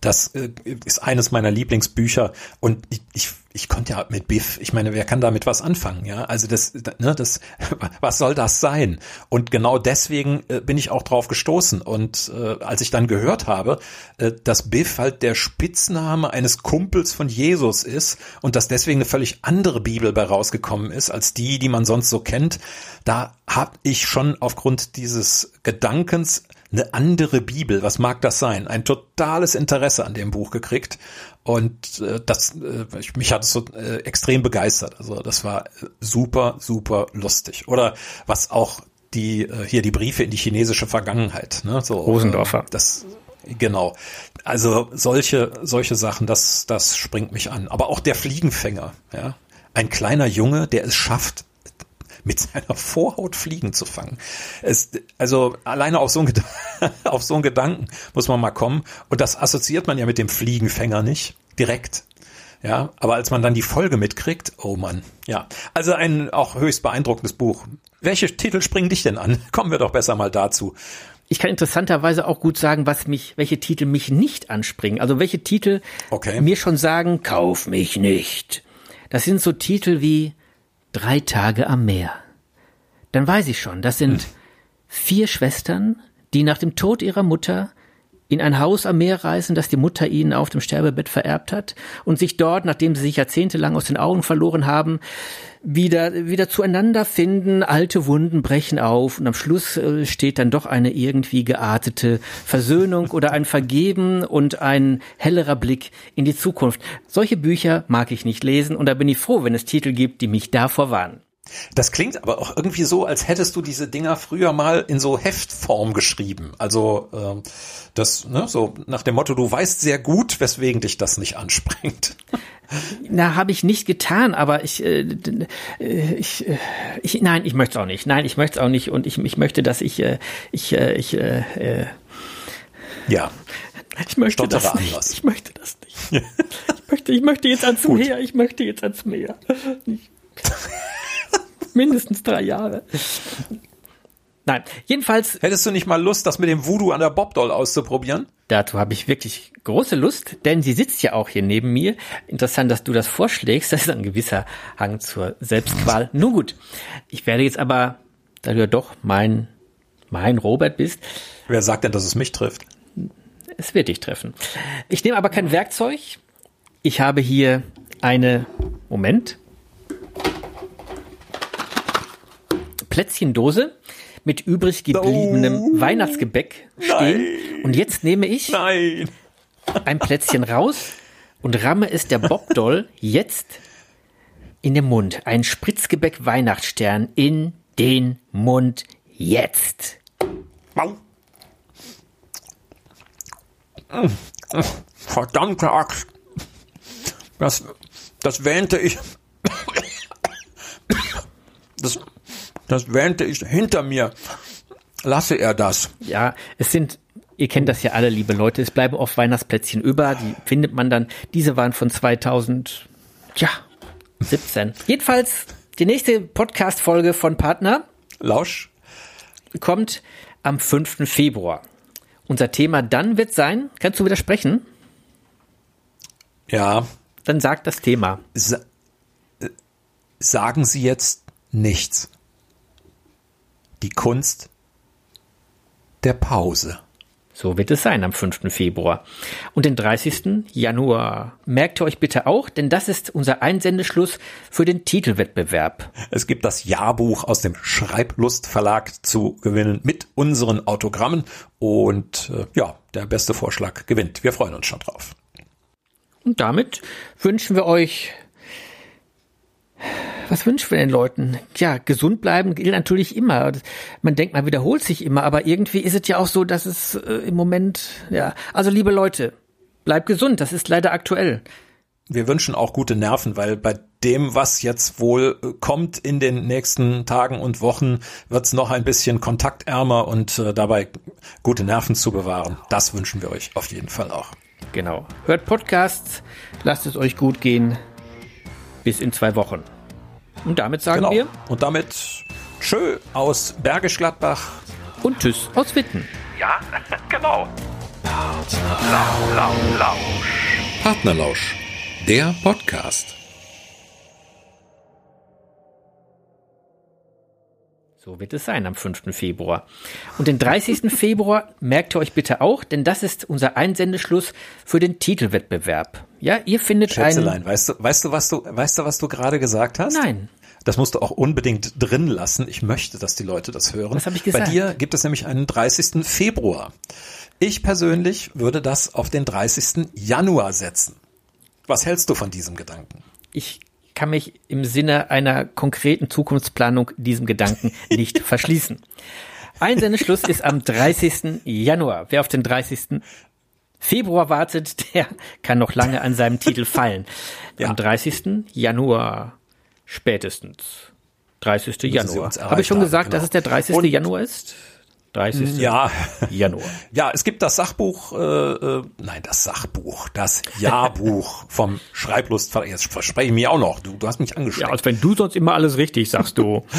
Das äh, ist eines meiner Lieblingsbücher und ich, ich, ich konnte ja mit Biff, ich meine, wer kann damit was anfangen, ja? Also das, ne, das, was soll das sein? Und genau deswegen äh, bin ich auch drauf gestoßen. Und äh, als ich dann gehört habe, äh, dass Biff halt der Spitzname eines Kumpels von Jesus ist und dass deswegen eine völlig andere Bibel bei rausgekommen ist als die, die man sonst so kennt, da habe ich schon aufgrund dieses Gedankens eine andere Bibel, was mag das sein? Ein totales Interesse an dem Buch gekriegt und äh, das äh, mich hat es so äh, extrem begeistert. Also das war äh, super super lustig. Oder was auch die äh, hier die Briefe in die chinesische Vergangenheit, ne? So Rosendorfer. Äh, das genau. Also solche solche Sachen, das das springt mich an. Aber auch der Fliegenfänger, ja. Ein kleiner Junge, der es schafft, mit seiner Vorhaut Fliegen zu fangen. Es, also alleine auf so, einen, auf so einen Gedanken muss man mal kommen. Und das assoziiert man ja mit dem Fliegenfänger nicht direkt. Ja, aber als man dann die Folge mitkriegt, oh Mann, ja. Also ein auch höchst beeindruckendes Buch. Welche Titel springen dich denn an? Kommen wir doch besser mal dazu. Ich kann interessanterweise auch gut sagen, was mich, welche Titel mich nicht anspringen. Also welche Titel okay. mir schon sagen, kauf mich nicht. Das sind so Titel wie Drei Tage am Meer. Dann weiß ich schon, das sind hm. vier Schwestern, die nach dem Tod ihrer Mutter in ein Haus am Meer reisen, das die Mutter ihnen auf dem Sterbebett vererbt hat und sich dort, nachdem sie sich jahrzehntelang aus den Augen verloren haben, wieder, wieder zueinander finden, alte Wunden brechen auf und am Schluss äh, steht dann doch eine irgendwie geartete Versöhnung oder ein Vergeben und ein hellerer Blick in die Zukunft. Solche Bücher mag ich nicht lesen und da bin ich froh, wenn es Titel gibt, die mich davor warnen. Das klingt aber auch irgendwie so, als hättest du diese Dinger früher mal in so Heftform geschrieben. Also ähm, das, ne, so nach dem Motto, du weißt sehr gut, weswegen dich das nicht anspringt. Na, habe ich nicht getan, aber ich, äh, äh, ich, äh, ich, nein, ich möchte es auch nicht. Nein, ich möchte es auch nicht und ich, ich möchte, dass ich, äh, ich, äh, ich, äh, äh, ja. Ich möchte das nicht. Anders. Ich möchte das nicht. ich möchte, ich möchte jetzt ans Meer. Ich möchte jetzt ans Meer. Mindestens drei Jahre. Nein, jedenfalls. Hättest du nicht mal Lust, das mit dem Voodoo an der Bobdoll auszuprobieren? Dazu habe ich wirklich große Lust, denn sie sitzt ja auch hier neben mir. Interessant, dass du das vorschlägst. Das ist ein gewisser Hang zur Selbstqual. Nun gut, ich werde jetzt aber, da du ja doch mein, mein Robert bist. Wer sagt denn, dass es mich trifft? Es wird dich treffen. Ich nehme aber kein Werkzeug. Ich habe hier eine, Moment, Plätzchendose mit übrig gebliebenem Weihnachtsgebäck stehen. Und jetzt nehme ich Nein. ein Plätzchen raus und ramme es der Bobdoll jetzt in den Mund. Ein Spritzgebäck Weihnachtsstern in den Mund jetzt. Au. Verdammte Axt. Das, das wähnte ich. Das, das wähnte ich hinter mir. Lasse er das. Ja, es sind, ihr kennt das ja alle, liebe Leute, es bleiben oft Weihnachtsplätzchen über, die findet man dann. Diese waren von 2000, ja, 17. Jedenfalls, die nächste Podcast-Folge von Partner Lausch. kommt am 5. Februar. Unser Thema dann wird sein, kannst du widersprechen? Ja. Dann sagt das Thema. Sa äh, sagen Sie jetzt nichts. Die Kunst der Pause. So wird es sein am 5. Februar. Und den 30. Januar. Merkt ihr euch bitte auch, denn das ist unser Einsendeschluss für den Titelwettbewerb. Es gibt das Jahrbuch aus dem Schreiblust Verlag zu gewinnen mit unseren Autogrammen und äh, ja, der beste Vorschlag gewinnt. Wir freuen uns schon drauf. Und damit wünschen wir euch, was wünschen wir den Leuten? Ja, gesund bleiben gilt natürlich immer. Man denkt, man wiederholt sich immer, aber irgendwie ist es ja auch so, dass es äh, im Moment, ja, also liebe Leute, bleibt gesund, das ist leider aktuell. Wir wünschen auch gute Nerven, weil bei dem, was jetzt wohl äh, kommt in den nächsten Tagen und Wochen, wird's noch ein bisschen kontaktärmer und äh, dabei gute Nerven zu bewahren. Das wünschen wir euch auf jeden Fall auch. Genau. Hört Podcasts, lasst es euch gut gehen. Bis in zwei Wochen. Und damit sagen Genau. wir Und damit tschö aus Bergisch Gladbach. und tschüss aus Witten. Ja, genau. Partnerlausch, der Podcast. So wird es sein am 5. Februar. Und den 30. Februar merkt ihr euch bitte auch, denn das ist unser Einsendeschluss für den Titelwettbewerb. Ja, ihr findet Schätzelein, einen. weißt du, weißt du, was du, weißt du, was du gerade gesagt hast? Nein. Das musst du auch unbedingt drin lassen. Ich möchte, dass die Leute das hören. Was hab ich gesagt? Bei dir gibt es nämlich einen 30. Februar. Ich persönlich würde das auf den 30. Januar setzen. Was hältst du von diesem Gedanken? Ich kann mich im Sinne einer konkreten Zukunftsplanung diesem Gedanken nicht verschließen. Einsendeschluss ist am 30. Januar. Wer auf den 30. Februar wartet, der kann noch lange an seinem Titel fallen. Ja. Am 30. Januar spätestens. 30. sie Januar. Habe ich schon gesagt, haben, dass genau. es der 30. Und- Januar ist? 30. Ja, Januar. ja, es gibt das Sachbuch, äh, äh, nein, das Sachbuch, das Jahrbuch vom Schreiblust. Jetzt verspreche ich mir auch noch. Du, du hast mich Ja, angesteckt. als wenn du sonst immer alles richtig sagst, du.